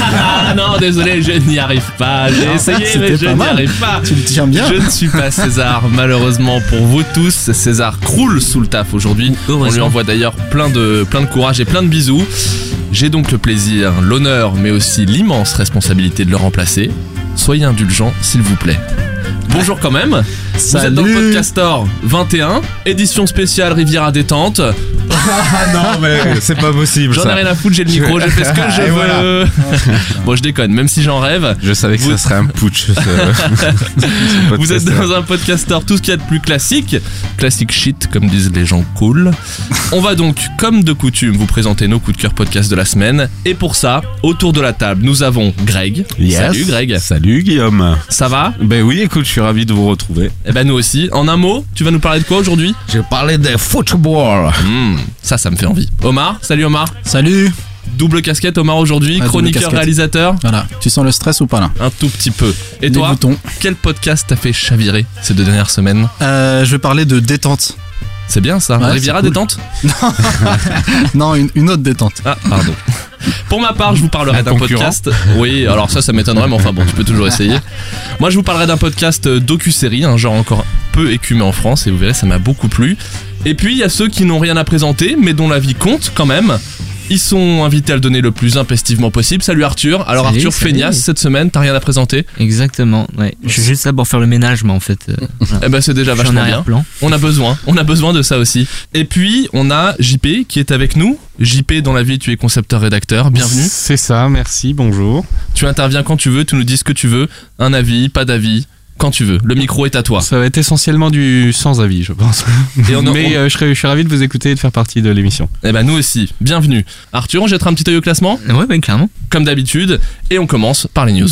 Ah non, désolé, je n'y arrive pas. J'ai essayé, mais je n'y arrive pas. Tu le tiens bien. Je ne suis pas César, malheureusement pour vous tous. César croule sous le taf aujourd'hui. On lui envoie d'ailleurs plein de, plein de courage et plein de bisous. J'ai donc le plaisir, l'honneur, mais aussi l'immense responsabilité de le remplacer. Soyez indulgents, s'il vous plaît. Bonjour quand même. Vous êtes dans le Salut. Podcastor 21, édition spéciale Riviera détente. Non, mais c'est pas possible. J'en ai rien à foutre, j'ai le micro, je fais ce que je Et veux. voilà. bon, je déconne, même si j'en rêve. Je savais que Vous- ça serait un putsch. ce- Vous êtes podcast. dans un podcasteur, tout ce qu'il y a de plus classique, classique shit comme disent les gens cool. On va donc, comme de coutume, vous présenter nos coups de cœur podcast de la semaine. Et pour ça, autour de la table, nous avons Greg. Yes. Salut Greg. Salut Guillaume. Ça va? Ben oui, écoute, je suis ravi de vous retrouver. Eh ben nous aussi. En un mot, tu vas nous parler de quoi aujourd'hui? Je parlais de football. Hmm, Ça, ça me fait envie. Omar, salut Omar. Salut. Double casquette Omar aujourd'hui, Ah, chroniqueur, réalisateur. Voilà. Tu sens le stress ou pas là? Un tout petit peu. Et Les toi, boutons. quel podcast t'a fait chavirer ces deux dernières semaines? Euh, Je vais parler de détente. C'est bien ça. Ouais, Riviera cool. détente? Non, une, une autre détente. Ah, pardon. Pour ma part, je vous parlerai Un d'un podcast. Oui, alors ça, ça m'étonnerait, mais enfin bon, tu peux toujours essayer. Moi, je vous parlerai d'un podcast euh, docu-série, un genre encore peu écumé en France, et vous verrez, ça m'a beaucoup plu. Et puis, il y a ceux qui n'ont rien à présenter, mais dont la vie compte quand même. Ils sont invités à le donner le plus impestivement possible. Salut Arthur. Alors Salut, Arthur salut. Feignas, cette semaine, t'as rien à présenter? Exactement, ouais. Je suis juste là pour faire le ménage, mais en fait, euh, voilà. Eh ben c'est déjà vachement bien. On a besoin, on a besoin de ça aussi. Et puis, on a JP qui est avec nous. JP, dans la vie, tu es concepteur-rédacteur. Bienvenue. C'est ça, merci, bonjour. Tu interviens quand tu veux, tu nous dis ce que tu veux, un avis, pas d'avis, quand tu veux. Le micro est à toi. Ça va être essentiellement du sans-avis, je pense. Et on- Mais on- euh, je, serais- je suis ravi de vous écouter et de faire partie de l'émission. Eh ben nous aussi, bienvenue. Arthur, on jettera un petit œil au classement, Ouais, ouais, clairement. comme d'habitude, et on commence par les news.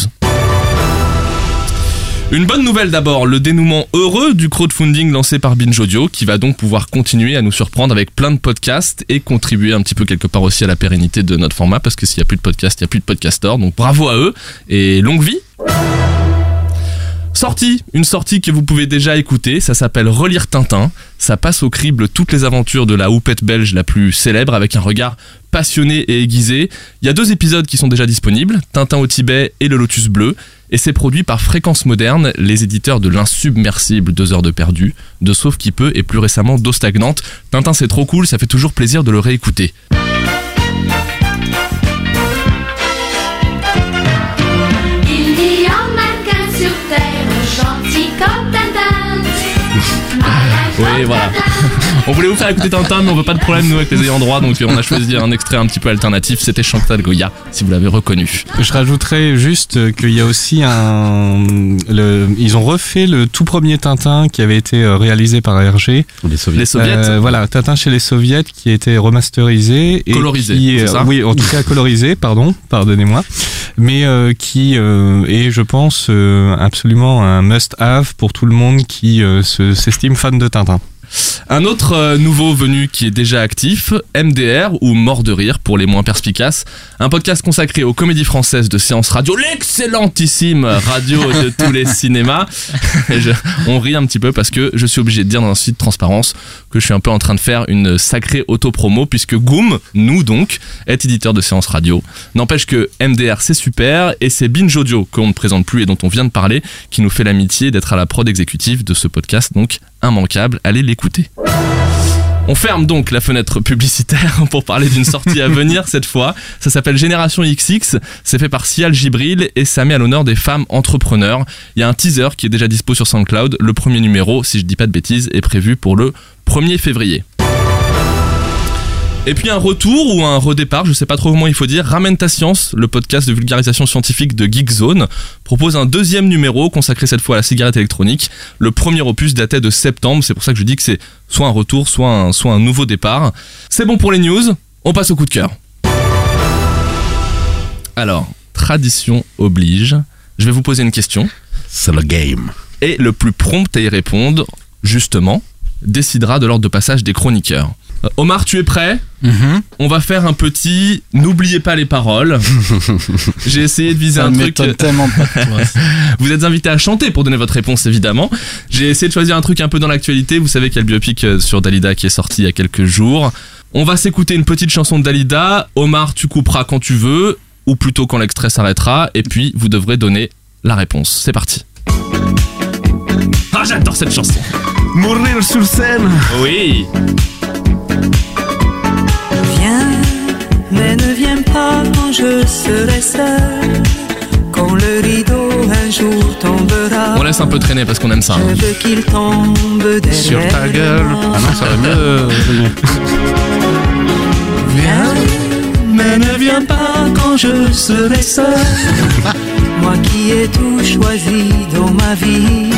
Une bonne nouvelle d'abord, le dénouement heureux du crowdfunding lancé par Binge Audio, qui va donc pouvoir continuer à nous surprendre avec plein de podcasts et contribuer un petit peu quelque part aussi à la pérennité de notre format, parce que s'il n'y a plus de podcasts, il n'y a plus de podcasters, donc bravo à eux, et longue vie Sortie, une sortie que vous pouvez déjà écouter, ça s'appelle Relire Tintin. Ça passe au crible toutes les aventures de la houppette belge la plus célèbre avec un regard passionné et aiguisé. Il y a deux épisodes qui sont déjà disponibles, Tintin au Tibet et Le Lotus Bleu, et c'est produit par Fréquence Moderne, les éditeurs de l'insubmersible Deux heures de perdu, de Sauf qui peut et plus récemment d'eau stagnante. Tintin c'est trop cool, ça fait toujours plaisir de le réécouter. Gentil comme Tintin. Oui, voilà. On voulait vous faire écouter Tintin, mais on veut pas de problème nous avec les ayants droit, donc on a choisi un extrait un petit peu alternatif. C'était Chantal Goya, si vous l'avez reconnu. Je rajouterais juste euh, qu'il y a aussi un. Le, ils ont refait le tout premier Tintin qui avait été euh, réalisé par Hergé. Les soviets. Les soviets. Euh, voilà, Tintin chez les soviets qui a été remasterisé. Et Colorisé, qui est- c'est ça Oui, en tout cas colorisé, pardon, pardonnez-moi. Mais euh, qui euh, est, je pense, euh, absolument un must-have pour tout le monde qui euh, se- s'estime fan de Tintin. Kanada. Un autre euh, nouveau venu qui est déjà actif, MDR ou Mort de rire pour les moins perspicaces, un podcast consacré aux comédies françaises de séance radio, l'excellentissime radio de tous les cinémas. Je- on rit un petit peu parce que je suis obligé de dire dans un site de transparence que je suis un peu en train de faire une sacrée auto-promo puisque Goom, nous donc, est éditeur de séance radio. N'empêche que MDR c'est super et c'est Binge Audio qu'on ne présente plus et dont on vient de parler qui nous fait l'amitié d'être à la prod exécutive de ce podcast donc immanquable, allez l'écouter. On ferme donc la fenêtre publicitaire pour parler d'une sortie à venir cette fois. Ça s'appelle Génération XX, c'est fait par Sial Gibril et ça met à l'honneur des femmes entrepreneurs. Il y a un teaser qui est déjà dispo sur SoundCloud. Le premier numéro, si je dis pas de bêtises, est prévu pour le 1er février. Et puis un retour ou un redépart, je sais pas trop comment il faut dire, Ramène ta science, le podcast de vulgarisation scientifique de Geekzone, propose un deuxième numéro consacré cette fois à la cigarette électronique. Le premier opus datait de septembre, c'est pour ça que je dis que c'est soit un retour, soit un, soit un nouveau départ. C'est bon pour les news, on passe au coup de cœur. Alors, tradition oblige, je vais vous poser une question, C'est le game. et le plus prompt à y répondre, justement, décidera de l'ordre de passage des chroniqueurs. Euh, Omar, tu es prêt Mhm. On va faire un petit. N'oubliez pas les paroles. J'ai essayé de viser Ça un truc. m'étonne tellement pas de toi. Vous êtes invité à chanter pour donner votre réponse, évidemment. J'ai essayé de choisir un truc un peu dans l'actualité. Vous savez qu'il y a le biopic euh, sur Dalida qui est sorti il y a quelques jours. On va s'écouter une petite chanson de Dalida. Omar, tu couperas quand tu veux, ou plutôt quand l'extrait s'arrêtera, et puis vous devrez donner la réponse. C'est parti. Ah, j'adore cette chanson. Mourir sur scène. Oui. Mais ne viens pas quand je serai seul. Quand le rideau un jour tombera. On laisse un peu traîner parce qu'on aime ça. hein. Je veux qu'il tombe derrière Sur ta gueule. Ah non, ça va mieux. euh, Viens, mais ne viens pas quand je serai seul. Moi qui ai tout choisi dans ma vie.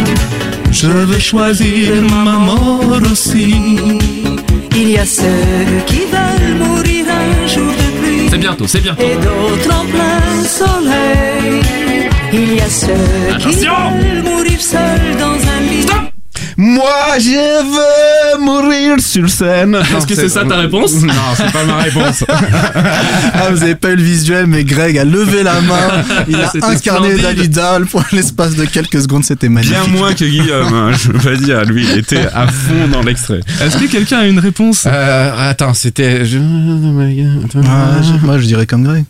Je vais choisir ma mort aussi. Il y a ceux qui veulent mourir C'est bientôt, c'est bientôt. et d'autres en plein soleil. Il y a ceux Attention qui veulent mourir seuls dans un lit. Moi, je veux mourir sur scène. Est-ce que c'est ça ta réponse? Non, c'est pas ma réponse. Ah, vous avez pas eu le visuel, mais Greg a levé la main. Il a incarné. Dalida pour l'espace de quelques secondes. C'était magnifique. Bien moins que Guillaume, hein, je veux pas dire. Lui, il était à fond dans l'extrait. Est-ce que quelqu'un a une réponse? Euh, attends, c'était. Ah, moi, je dirais comme Greg.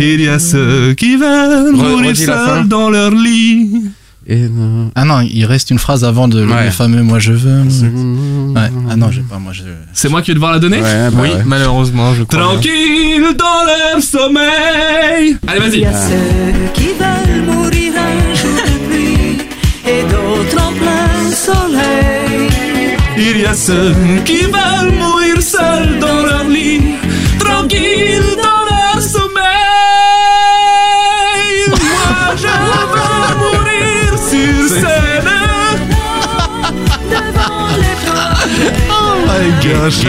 Il y a ceux qui veulent mourir seuls dans leur lit. Et non. Ah non, il reste une phrase avant de Ouais. le fameux Moi je veux. Ouais. Ah non, j'ai pas. Moi je. C'est moi qui vais devoir la donner Ouais, bah Oui, ouais. malheureusement, je crois. bien. Tranquille dans leur sommeil. Allez, Il vas-y. y a ceux qui veulent mourir un jour de pluie et d'autres en plein soleil. Il y a ceux qui veulent mourir seuls dans leur lit. Gosh.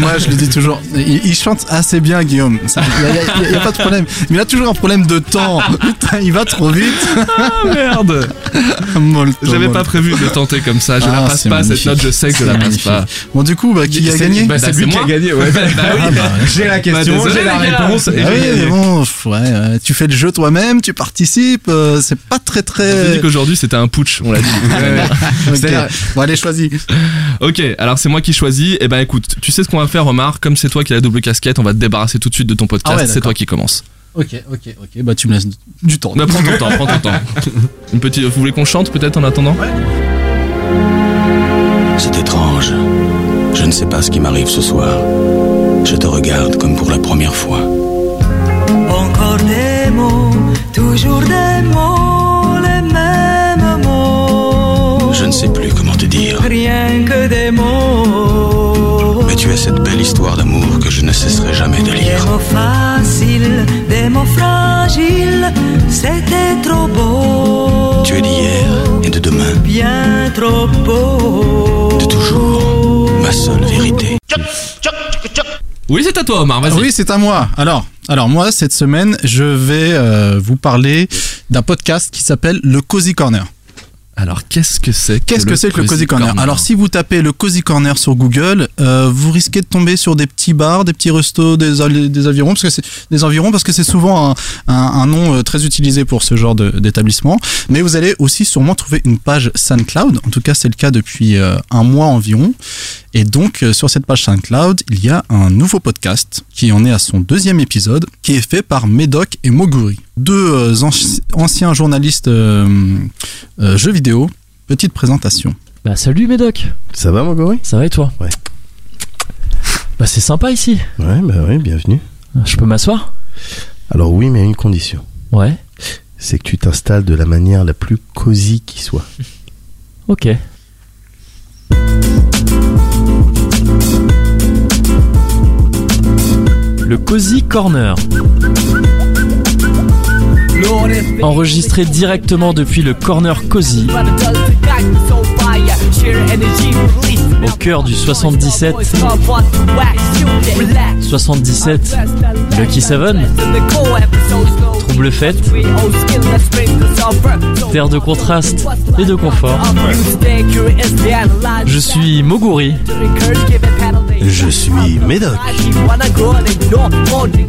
Moi, je le dis toujours. Il, il chante assez bien, Guillaume. Il n'y a, y a pas de problème. Mais il a toujours un problème de temps. Putain, il va trop vite. Ah merde. J'avais pas prévu de tenter comme ça. Je Ah, la passe pas cette note. Je sais que je la passe pas. Bon, du coup, bah, qui a gagné Bah, c'est Bah, lui c'est qui a gagné. Ouais. Bah oui. Ah, bah. J'ai la question, j'ai la réponse. et Ah oui, mais bon, ouais, ouais, tu fais le jeu toi-même, tu participes, euh, c'est pas très On très. dit qu'aujourd'hui c'était un putsch, on l'a dit. Ok. C'est-à-dire- Bon, allez, choisis. Ok, alors c'est moi qui choisis. Et ben écoute, tu sais ce qu'on va faire, Omar? Comme c'est toi qui as la double casquette, on va te débarrasser tout de suite de ton podcast. Ah ouais, c'est toi qui commence. Ok, ok, ok. Bah, tu me laisses du temps. Mais prends ton temps, prends ton temps. Une petite, vous voulez qu'on chante peut-être en attendant? C'est étrange. Je ne sais pas ce qui m'arrive ce soir. Je te regarde comme pour la première fois. Encore des mots, toujours des mots, les mêmes mots. Je ne sais plus te dire. Rien que des mots. Mais tu es cette belle histoire d'amour que je ne cesserai jamais de Des lire. mots faciles, des mots fragiles, c'était trop beau. Tu es d'hier et de demain, Bien trop beau. de toujours, ma seule vérité. Oui, c'est à toi, Omar. Vas-y. Oui, c'est à moi. Alors, alors moi, cette semaine, je vais euh, vous parler d'un podcast qui s'appelle Le Cozy Corner. Alors, qu'est-ce que c'est Qu'est-ce que c'est que le Cozy Corner, Alors, si vous tapez le Cozy Corner sur Google, euh, vous risquez de tomber sur des petits bars, des petits restos, des, des environs, parce que c'est des environs, parce que c'est souvent un, un- un nom euh, très utilisé pour ce genre de- d'établissement. Mais vous allez aussi sûrement trouver une page SoundCloud. En tout cas, c'est le cas depuis euh, un mois environ. Et donc, euh, sur cette page SoundCloud, il y a un nouveau podcast qui en est à son deuxième épisode, qui est fait par Médoc et Moguri, deux euh, anci- anciens journalistes euh, euh, jeux vidéo. Petite présentation. Bah salut Médoc, Ça va, Mogori ça va et toi? Ouais. Bah c'est sympa ici. Ouais, bah ouais, bienvenue. Je peux m'asseoir? Alors oui, mais à une condition. Ouais. C'est que tu t'installes de la manière la plus cosy qui soit. Ok. Le Cozy Corner. Enregistré directement depuis le Corner Cozy, au cœur du 77. 77, Lucky Seven. trouble fête, terre de contraste et de confort. Je suis Moguri Je suis Médoc.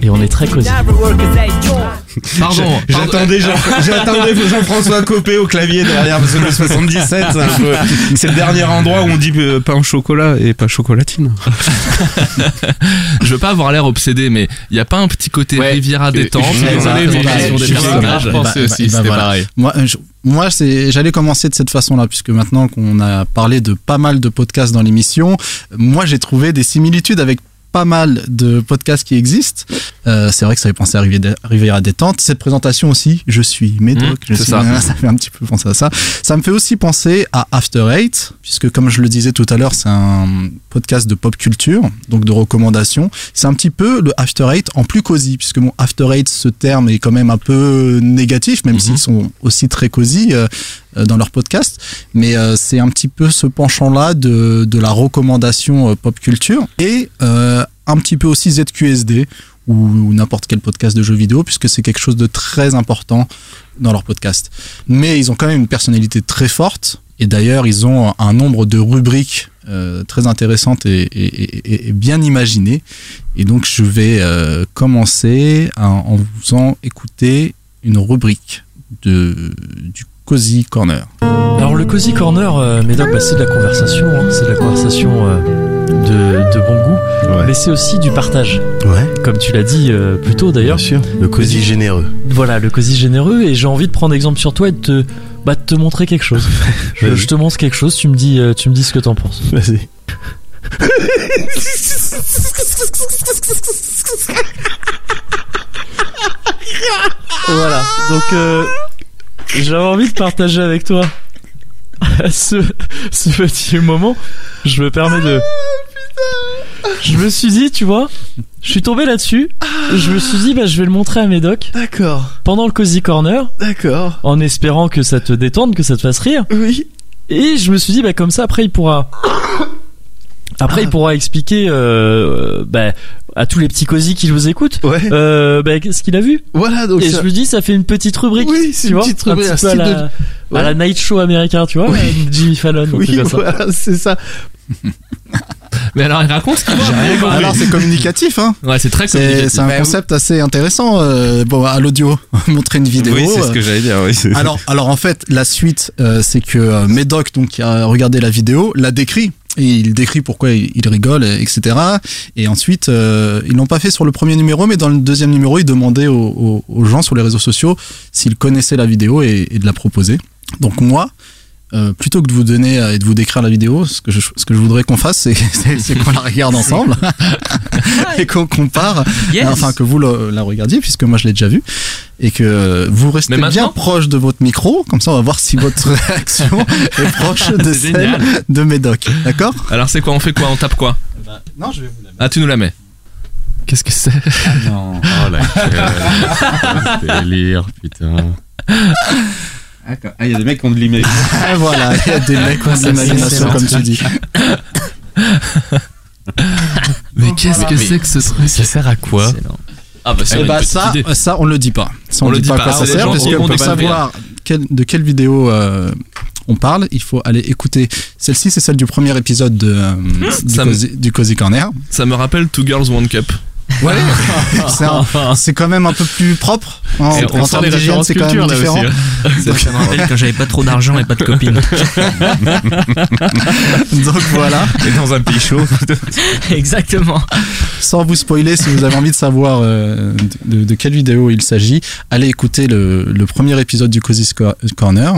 et on est très cosy. Pardon. J'attendais Jean- j'attendais Jean-François Copé au clavier derrière parce que le 77 c'est un peu- c'est le dernier endroit où on dit euh, pain au chocolat et pas chocolatine. Je veux pas avoir l'air obsédé, mais il y a pas un petit côté Riviera détente bah, des je- personnages bah, bah, bah, bah, voilà. Moi, je- moi, c'est, j'allais commencer de cette façon-là, puisque maintenant qu'on a parlé de pas mal de podcasts dans l'émission, moi, j'ai trouvé des similitudes avec pas mal de podcasts qui existent. Euh, c'est vrai que ça fait penser à Riviera- détente. Cette présentation aussi, je suis Médoc. Mmh, je suis- ça. ça fait un petit peu penser à ça. Ça me fait aussi penser à After Eight, puisque comme je le disais tout à l'heure, c'est un podcast de pop culture, donc de recommandations. C'est un petit peu le After Eight en plus cosy, puisque mon After Eight, ce terme est quand même un peu négatif, même s'ils sont aussi très cosy euh, dans leur podcast. Mais euh, c'est un petit peu ce penchant-là de, la recommandation euh, pop culture et euh, un petit peu aussi ZQSD ou, n'importe quel podcast de jeux vidéo, puisque c'est quelque chose de très important dans leur podcast. Mais ils ont quand même une personnalité très forte. Et d'ailleurs, ils ont un nombre de rubriques euh, très intéressantes et, bien imaginées. Et donc, je vais euh, commencer en, en vous faisant écouter une rubrique de, du Cozy Corner. Alors le Cozy Corner, euh, Médoc, bah, c'est de la conversation, hein. c'est de la conversation euh, de, de bon goût, mais c'est aussi du partage. Ouais. Comme tu l'as dit euh, plus tôt d'ailleurs. Bien sûr. Le cosy généreux. Voilà, le cosy généreux, et j'ai envie de prendre exemple sur toi et de te, bah, de te montrer quelque chose. je, je te montre quelque chose, tu me dis, euh, tu me dis ce que t'en penses. Vas-y. Voilà, donc euh, j'avais envie de partager avec toi ce, ce petit moment. Je me permets de. Je me suis dit, tu vois, je suis tombé là-dessus. Je me suis dit, bah, je vais le montrer à Médoc. D'accord. Pendant le Cozy Corner. D'accord. En espérant que ça te détende, que ça te fasse rire. Oui. Et je me suis dit, bah, comme ça, après, il pourra. Après, il pourra expliquer euh, bah, à tous les petits cosy qui vous écoutent euh, bah, ce qu'il a vu. Voilà, donc Et ça- je me dis, ça fait une petite rubrique. Oui, c'est une vois, petite un rubrique, petit un peu à style la, de- à la night show américain, tu vois, Oui. avec Jimmy Fallon. Oui, truc comme ça. voilà, c'est ça. Mais alors, il raconte ce. Alors c'est communicatif, hein Ouais, c'est très communicatif. c'est un Bah, concept assez intéressant. euh, bon, à l'audio, montrer une vidéo. Oui, c'est ce euh, que j'allais dire. Oui, alors, alors en fait, la suite, euh, c'est que euh, Médoc, donc qui a regardé la vidéo, l'a décrit. Et il décrit pourquoi il, rigole, et- etc. Et ensuite, euh, ils l'ont pas fait sur le premier numéro, mais dans le deuxième numéro, ils demandaient aux gens sur les réseaux sociaux s'ils connaissaient la vidéo et, et de la proposer. Donc moi, euh, plutôt que de vous donner euh, et de vous décrire la vidéo, ce que je, ce que je voudrais qu'on fasse, c'est- c'est c'est qu'on la regarde ensemble et qu'on compare, Yes. enfin que vous le- la regardiez, puisque moi je l'ai déjà vu, et que vous restez bien proche de votre micro, comme ça on va voir si votre réaction est proche de C'est celle génial. de Médoc. D'accord? Alors, c'est quoi? On fait quoi? On tape quoi? Non, je vais vous la Ah, tu nous la mets. Qu'est-ce que c'est? Non. Oh la gueule. délire, putain. Ah, il y a des mecs qui ont de l'image. Ah, voilà, il y a des mecs qui ont de l'imagination, comme tu dis. Mais qu'est-ce que c'est que ce truc Ça sert à quoi Ah, bah, Eh bah ça, idée. ça on le dit pas. Ça, on, On le dit pas à pas. quoi ça sert gens parce que pour savoir quel- de quelle vidéo euh, on parle, il faut aller écouter. Celle-ci, c'est celle du premier épisode de, euh, du, Cozy, du Cozy Corner. Ça me rappelle Two Girls One Cup. Ouais, c'est quand même un peu plus propre. en on sent termes d'hygiène, c'est quand même différent. aussi, Ça me rappelle quand j'avais pas trop d'argent et pas de copine. Donc voilà. Et dans un pays chaud. Exactement. Sans vous spoiler, si vous avez envie de savoir euh, de, de quelle vidéo il s'agit, allez écouter le, le premier épisode du Cozy Corner.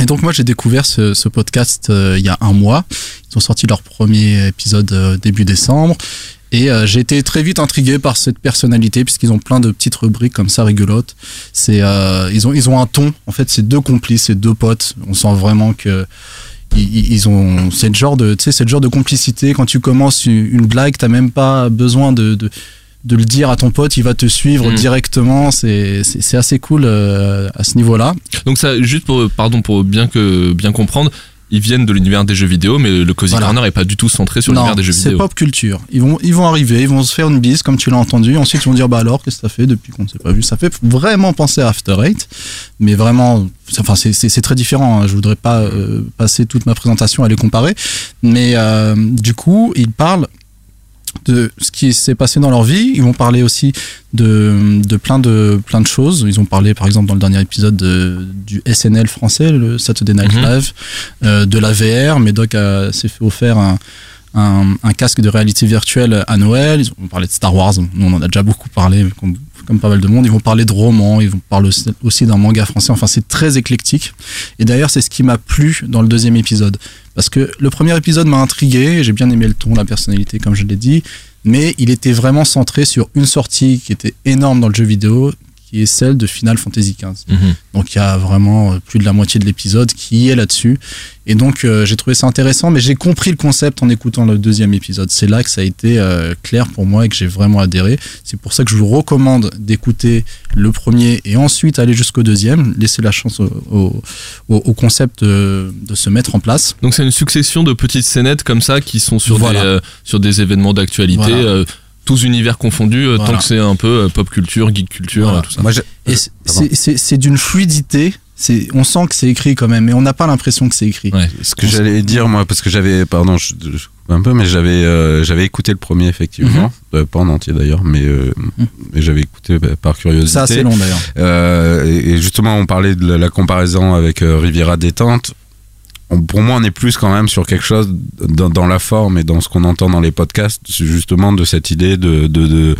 Et donc moi j'ai découvert ce, ce podcast euh, il y a un mois. Ils ont sorti leur premier épisode euh, début décembre. Et euh, j'ai été très vite intrigué par cette personnalité puisqu'ils ont plein de petites rubriques comme ça rigolotes. C'est euh, ils ont ils ont un ton. En fait, c'est deux complices, c'est deux potes. On sent vraiment que ils, ont c'est le genre de tu sais c'est le genre de complicité quand tu commences une blague t'as même pas besoin de, de de le dire à ton pote il va te suivre Mm. directement c'est assez cool euh, à ce niveau là Donc ça, juste pour, pardon, pour bien que bien comprendre, ils viennent de l'univers des jeux vidéo, mais le Cozy Voilà. Corner est pas du tout centré sur l'univers des jeux c'est vidéo. pop culture. Ils vont, ils vont arriver, ils vont se faire une bise, comme tu l'as entendu. Ensuite, ils vont dire, bah alors, qu'est-ce que ça fait depuis qu'on ne s'est pas vu? Ça fait vraiment penser à After Eight, mais vraiment, c'est- enfin, c'est- c'est c'est très différent. hein. Je voudrais pas euh, passer toute ma présentation à les comparer, mais euh, du coup, ils parlent de ce qui s'est passé dans leur vie. Ils vont parler aussi de, de plein de plein de choses. Ils ont parlé, par exemple, dans le dernier épisode de- du SNL français, le Saturday Night Mhm. Live, euh, de la VR. Médoc a- s'est fait offert un, un, un casque de réalité virtuelle à Noël. Ils ont parlé de Star Wars. Nous, on en a déjà beaucoup parlé, comme pas mal de monde. Ils vont parler de romans. Ils vont parler aussi- d'un manga français. Enfin, c'est très éclectique. Et d'ailleurs, c'est ce qui m'a plu dans le deuxième épisode. Parce que le premier épisode m'a intrigué. J'ai bien aimé le ton, la personnalité, comme je l'ai dit. Mais il était vraiment centré sur une sortie qui était énorme dans le jeu vidéo, qui est celle de Final Fantasy XV. Mhm. Donc il y a vraiment euh, plus de la moitié de l'épisode qui est là-dessus. Et donc euh, j'ai trouvé ça intéressant, mais j'ai compris le concept en écoutant le deuxième épisode. C'est là que ça a été euh, clair pour moi et que j'ai vraiment adhéré. C'est pour ça que je vous recommande d'écouter le premier et ensuite aller jusqu'au deuxième. Laisser la chance au, au- au- au concept de, de se mettre en place. Donc c'est une succession de petites scénettes comme ça qui sont sur, Voilà. des, euh, sur des événements d'actualité, Voilà. Tous univers confondus, euh, Voilà. tant que c'est un peu euh, pop culture, geek culture, Voilà. euh, tout ça. Moi, c'est- c'est- c'est c'est d'une fluidité. C'est, on sent que c'est écrit quand même, mais on n'a pas l'impression que c'est écrit. Ouais. ce que j'allais dire moi parce que j'avais pardon je, un peu mais j'avais euh, j'avais écouté le premier effectivement Euh, pas en entier d'ailleurs mais euh, mais j'avais écouté bah, par curiosité C'est assez long d'ailleurs. Euh, et, et justement, on parlait de la, la comparaison avec euh, Riviera détente. On- pour moi, on est plus quand même sur quelque chose dans, dans la forme et dans ce qu'on entend dans les podcasts, c'est justement de cette idée de de de,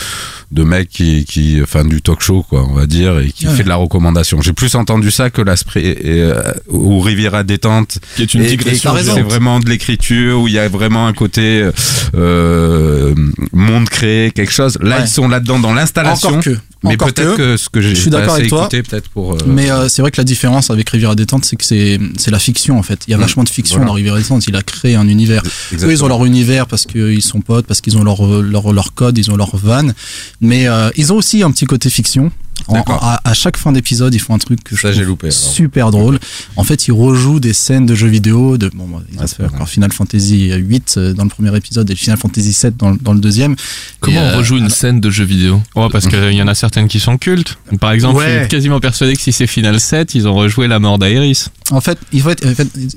de mec qui qui enfin du talk show quoi, on va dire, et qui Ouais. fait de la recommandation. J'ai plus entendu ça que l'aspect euh, ou Riviera détente Qui est une digression. c'est vraiment de l'écriture où il y a vraiment un côté euh, monde créé, quelque chose. Là, Ouais. ils sont là-dedans dans l'installation. Encore que. Mais Encore peut-être que. que, ce que j'ai Je suis d'accord avec toi. peut-être pour. euh, Mais euh, c'est vrai que la différence avec Riviera Détente, c'est que c'est c'est la fiction en fait. Il y a Mm. vachement de fiction Voilà. dans Riviera Détente. Il a créé un univers. Eux, ils ont leur univers parce qu'ils sont potes, parce qu'ils ont leur, leur, leur code, ils ont leur van. Mais euh, ils ont aussi un petit côté fiction. En- à, à chaque fin d'épisode, ils font un truc que je Ça, loupé, super drôle. En fait, ils rejouent des scènes de jeux vidéo. De, bon, bah, ils ont fait encore Final Fantasy 8 euh, dans le premier épisode et Final Fantasy 7 dans, le- dans le deuxième. Comment Et, on euh, rejoue une alors- scène de jeu vidéo Ouais, parce qu'il y en a certaines qui sont cultes. Par exemple, Ouais. je suis quasiment persuadé que si c'est Final 7, ils ont rejoué la mort d'Aeris. En fait, en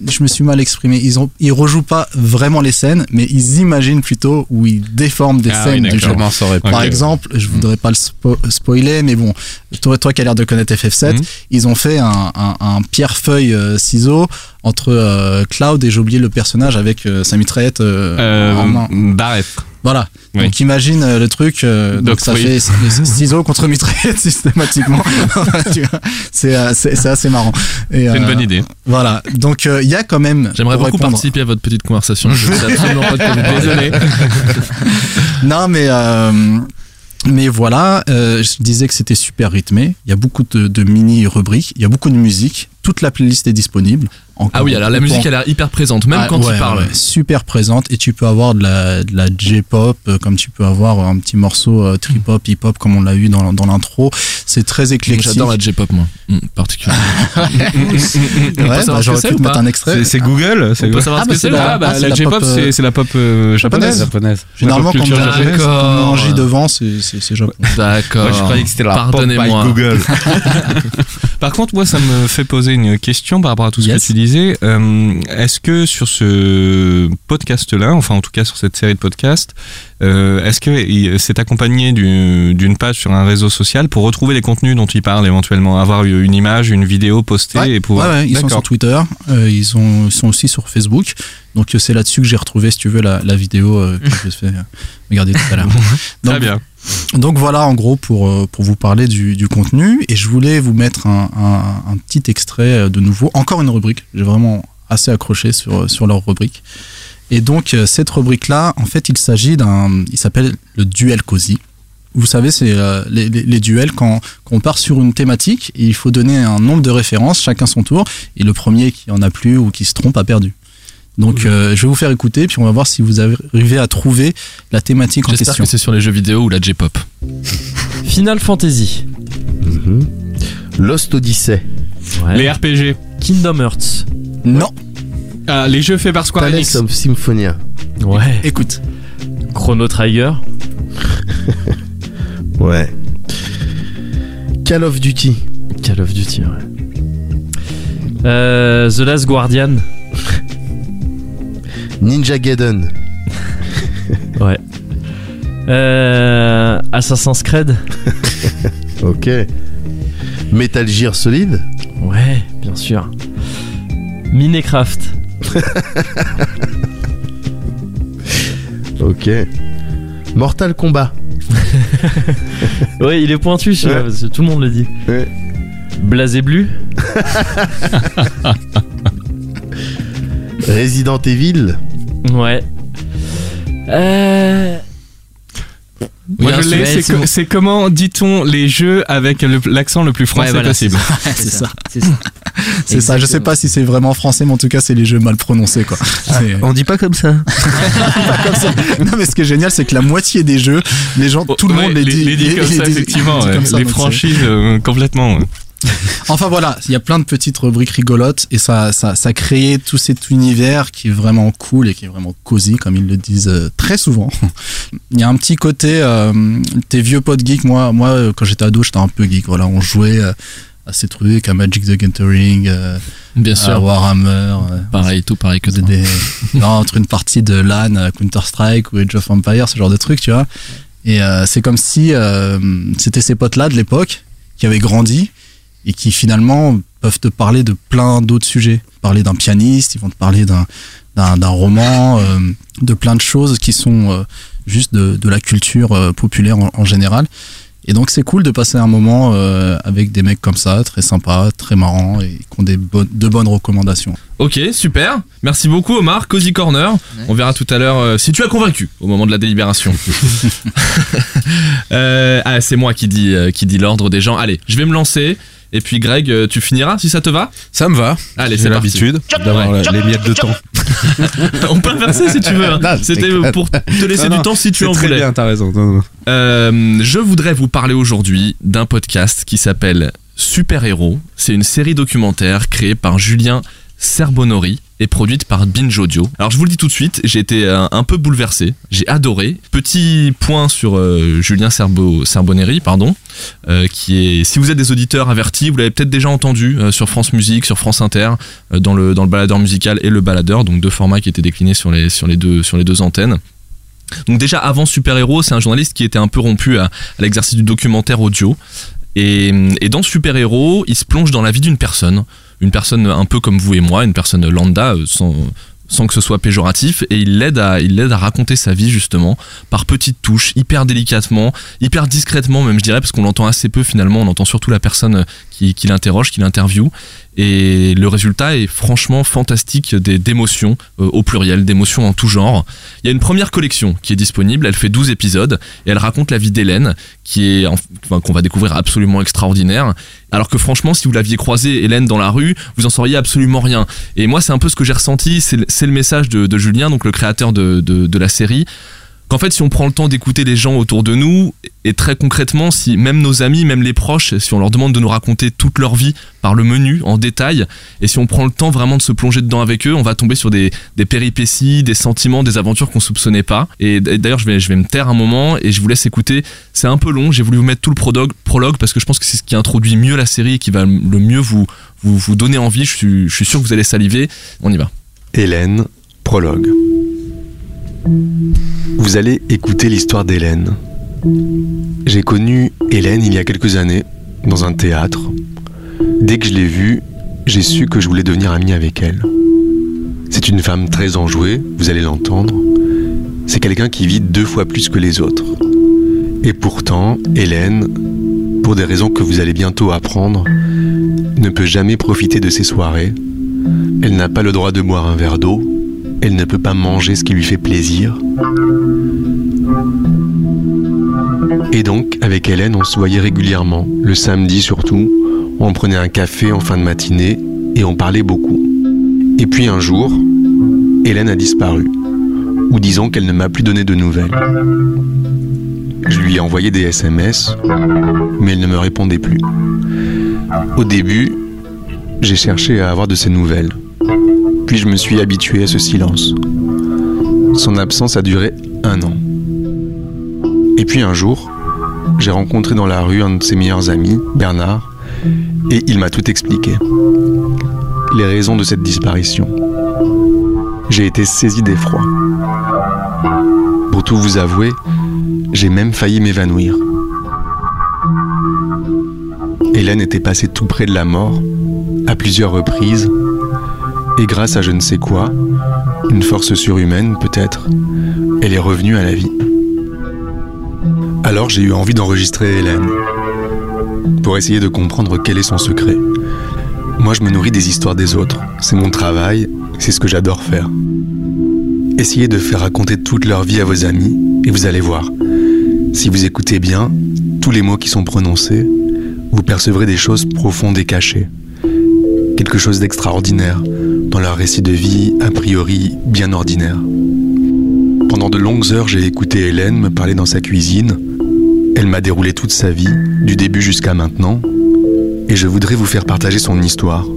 je me suis mal exprimé. Ils ont, ils rejouent pas vraiment les scènes, mais ils imaginent plutôt où ils déforment des Ah oui, scènes du jeu. Par exemple, je voudrais pas le spo- spoiler, mais bon, toi, toi qui as l'air de connaître FF7, Mhm. ils ont fait un, un, un pierre-feuille euh, ciseau entre euh, Cloud et j'ai oublié le personnage avec euh, sa mitraillette euh, en main. Barrett. Voilà. Oui. Donc imagine euh, le truc. euh, donc Donc, ça oui. fait ciseaux contre mitraillette systématiquement. C'est euh, c'est c'est assez marrant. C'est une bonne idée. Voilà. Donc euh, il y a quand même. J'aimerais beaucoup répondre- participer à votre petite conversation. Je sais absolument pas de quoi vous parlez. Désolé. Non, mais euh, mais voilà, euh, je disais que c'était super rythmé. Il y a beaucoup de, de mini rubriques. Il y a beaucoup de musique. Toute la playlist est disponible. Encore Ah oui, alors la musique elle a l'air hyper présente, même Ah, quand ouais, il parle. ouais, super présente et tu peux avoir de la, de la J-pop euh, comme tu peux avoir un petit morceau euh, trip-hop, hip-hop comme on l'a eu dans, dans l'intro. C'est très éclectique. J'adore la J-pop moi, Mm, particulièrement. Ouais, bah, j'aurais c'est pu te mettre un extrait. C'est- C'est Google c'est On peut Google. savoir Ah, ce bah, que c'est c'est la- là Ah, bah, Ah, c'est la la J-pop, pop, euh, c'est c'est la pop euh, japonaise. japonaise. Généralement, quand on J devant, c'est japonais. D'accord. Moi, je croyais que c'était la pop by Pardonnez-moi. Google. Par contre, moi, ça me fait poser une question par rapport à tout ce Yes. que tu disais. Euh, Est-ce que sur ce podcast-là, enfin en tout cas sur cette série de podcasts, euh, est-ce que c'est accompagné du- d'une page sur un réseau social pour retrouver les contenus dont il parle éventuellement, avoir une image, une vidéo postée Ouais, et pouvoir. ouais, ouais, ils sont sur Twitter, euh, ils, sont, ils sont aussi sur Facebook. Donc c'est là-dessus que j'ai retrouvé, si tu veux, la, la vidéo que je vais euh, regarder tout à l'heure. Très bien. Donc voilà en gros pour, euh, pour vous parler du, contenu. Et je voulais vous mettre un, un- petit extrait euh, de nouveau. Encore une rubrique. J'ai vraiment assez accroché sur, sur leur rubrique. Et donc euh, cette rubrique-là, en fait, il s'agit d'un... Il s'appelle le duel cosy. Vous savez, c'est euh, les, duels quand, quand on part sur une thématique il faut donner un nombre de références, chacun son tour, et le premier qui en a plus ou qui se trompe a perdu. Donc euh, je vais vous faire écouter, puis on va voir si vous arrivez à trouver la thématique en J'espère question. que c'est sur les jeux vidéo ou la J-pop. Final Fantasy. Ah, les jeux faits par Square Tales Enix. of Symphonia. Ouais. Écoute, Chrono Trigger. Ouais. Call of Duty. Call of Duty, ouais. Euh, The Last Guardian. Ninja Gaiden. Ouais. Euh, Assassin's Creed. Ok. Metal Gear Solid. Ouais, bien sûr. Minecraft. Ok. Mortal Kombat. Ouais, il est pointu celui-là, Ouais. parce que tout le monde le dit. Ouais. Blasé Bleu. Resident Evil. Ouais. Euh... Moi, je l'ai, c'est c'est co- bon. c'est comment dit-on les jeux avec le- l'accent le plus français Ouais, voilà, possible? c'est ça. C'est ça. c'est ça. Je sais pas si c'est vraiment français, mais en tout cas, c'est les jeux mal prononcés, quoi. C'est- On dit pas comme ça. pas comme ça. Non, mais ce qui est génial, c'est que la moitié des jeux, les gens, tout le Ouais, monde les dit. les dit comme ça, effectivement. dit ouais. comme ça, les franchises, euh, complètement. Enfin voilà, il y a plein de petites rubriques rigolotes et ça, ça, ça crée tout cet univers qui est vraiment cool et qui est vraiment cosy, comme ils le disent euh, très souvent. Il y a un petit côté, euh, tes vieux potes geeks, moi, moi euh, quand j'étais ado, j'étais un peu geek. Voilà, on jouait euh, à ces trucs, à Magic the Gathering, euh, Bien à sûr. Warhammer. euh, Pareil, tout pareil que des, non, entre une partie de LAN, à Counter-Strike ou Age of Empire, ce genre de truc, tu vois. Et euh, c'est comme si euh, c'était ces potes-là de l'époque qui avaient grandi et qui finalement peuvent te parler de plein d'autres sujets. Parler d'un pianiste, ils vont te parler d'un d'un d'un roman, euh, de plein de choses qui sont euh, juste de, de la culture euh, populaire en, en général. Et donc c'est cool de passer un moment euh, avec des mecs comme ça, très sympas, très marrants et qui ont des bonnes, de bonnes recommandations. Ok, super. Merci beaucoup Omar. Cozy Corner. On verra tout à l'heure euh, si tu as convaincu au moment de la délibération. Euh, ah, c'est moi qui dis, euh, qui dis l'ordre des gens. Allez, je vais me lancer. Et puis Greg, euh, tu finiras si ça te va Ça me va. Allez, c'est l'habitude d'avoir Ouais. la- les miettes de temps. On peut inverser si tu veux. hein. C'était pour te laisser Non, du non, temps si tu en très voulais. bien, t'as raison. Non, non. Euh, je voudrais vous parler aujourd'hui d'un podcast qui s'appelle Super Héros. C'est une série documentaire créée par Julien Serbonori et produite par Binge Audio. Alors je vous le dis tout de suite, j'ai été euh, un peu bouleversé, j'ai adoré. Petit point sur euh, Julien Serbo, Serboneri, pardon, euh, qui est, si vous êtes des auditeurs avertis, vous l'avez peut-être déjà entendu sur France Musique, sur France Inter, dans le dans le baladeur musical et le baladeur, donc deux formats qui étaient déclinés sur les sur les deux sur les deux antennes. Donc déjà avant Super Héros, c'est un journaliste qui était un peu rompu à, à l'exercice du documentaire audio. Et, et dans Super Héros, il se plonge dans la vie d'une personne, une personne un peu comme vous et moi, une personne lambda, euh, sans, sans que ce soit péjoratif, et il l'aide à, raconter sa vie justement par petites touches, hyper délicatement, hyper discrètement même je dirais, parce qu'on l'entend assez peu finalement, on entend surtout la personne qui l'interroge, qui l'interviewe, et le résultat est franchement fantastique d'émotions euh, au pluriel, d'émotions en tout genre. Il y a une première collection qui est disponible, elle fait 12 épisodes et elle raconte la vie d'Hélène qui est en- enfin, qu'on va découvrir absolument extraordinaire. Alors que franchement, si vous l'aviez croisée Hélène dans la rue, vous en sauriez absolument rien. Et moi, c'est un peu ce que j'ai ressenti, c'est le- message de, de Julien, donc le créateur de, de, de la série qu'en fait si on prend le temps d'écouter les gens autour de nous et très concrètement si même nos amis même les proches si on leur demande de nous raconter toute leur vie par le menu en détail et si on prend le temps vraiment de se plonger dedans avec eux on va tomber sur des, péripéties des sentiments des aventures qu'on soupçonnait pas. Et d'ailleurs je vais, je vais me taire un moment et je vous laisse écouter. C'est un peu long j'ai voulu vous mettre tout le prologue, prologue parce que je pense que c'est ce qui introduit mieux la série et qui va le mieux vous, vous, vous donner envie. Je suis, je suis sûr que vous allez saliver. On y va. Hélène, prologue. Vous allez écouter l'histoire d'Hélène. J'ai connu Hélène il y a quelques années, dans un théâtre. Dès que je l'ai vue, j'ai su que je voulais devenir ami avec elle. C'est une femme très enjouée, vous allez l'entendre. C'est quelqu'un qui vit deux fois plus que les autres. Et pourtant, Hélène, pour des raisons que vous allez bientôt apprendre, ne peut jamais profiter de ses soirées. Elle n'a pas le droit de boire un verre d'eau. Elle ne peut pas manger ce qui lui fait plaisir. Et donc, avec Hélène, on se voyait régulièrement, le samedi surtout. On prenait un café en fin de matinée et on parlait beaucoup. Et puis un jour, Hélène a disparu. Ou disons qu'elle ne m'a plus donné de nouvelles. Je lui ai envoyé des SMS, mais elle ne me répondait plus. Au début, j'ai cherché à avoir de ses nouvelles. Puis je me suis habitué à ce silence. Son absence a duré un an. Et puis un jour, j'ai rencontré dans la rue un de ses meilleurs amis, Bernard, et il m'a tout expliqué. Les raisons de cette disparition. J'ai été saisi d'effroi. Pour tout vous avouer, j'ai même failli m'évanouir. Hélène était passée tout près de la mort, à plusieurs reprises, et grâce à je ne sais quoi, une force surhumaine peut-être, elle est revenue à la vie. Alors j'ai eu envie d'enregistrer Hélène, pour essayer de comprendre quel est son secret. Moi je me nourris des histoires des autres, c'est mon travail, c'est ce que j'adore faire. Essayez de faire raconter toute leur vie à vos amis, et vous allez voir, si vous écoutez bien, tous les mots qui sont prononcés, vous percevrez des choses profondes et cachées. Quelque chose d'extraordinaire dans leur récit de vie a priori bien ordinaire. Pendant de longues heures, j'ai écouté Hélène me parler dans sa cuisine. Elle m'a déroulé toute sa vie, du début jusqu'à maintenant, et je voudrais vous faire partager son histoire.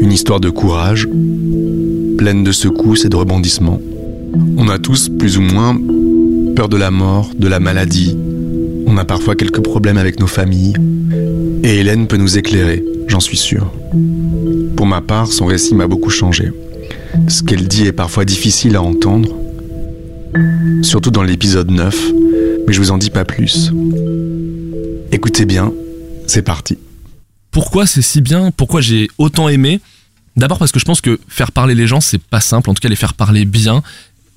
Une histoire de courage, pleine de secousses et de rebondissements. On a tous, plus ou moins, peur de la mort, de la maladie. On a parfois quelques problèmes avec nos familles. Et Hélène peut nous éclairer, j'en suis sûr. Pour ma part, son récit m'a beaucoup changé. Ce qu'elle dit est parfois difficile à entendre, surtout dans l'épisode 9, mais je vous en dis pas plus. Écoutez bien, c'est parti. Pourquoi c'est si bien? Pourquoi j'ai autant aimé? D'abord parce que je pense que faire parler les gens, c'est pas simple. En tout cas, les faire parler bien,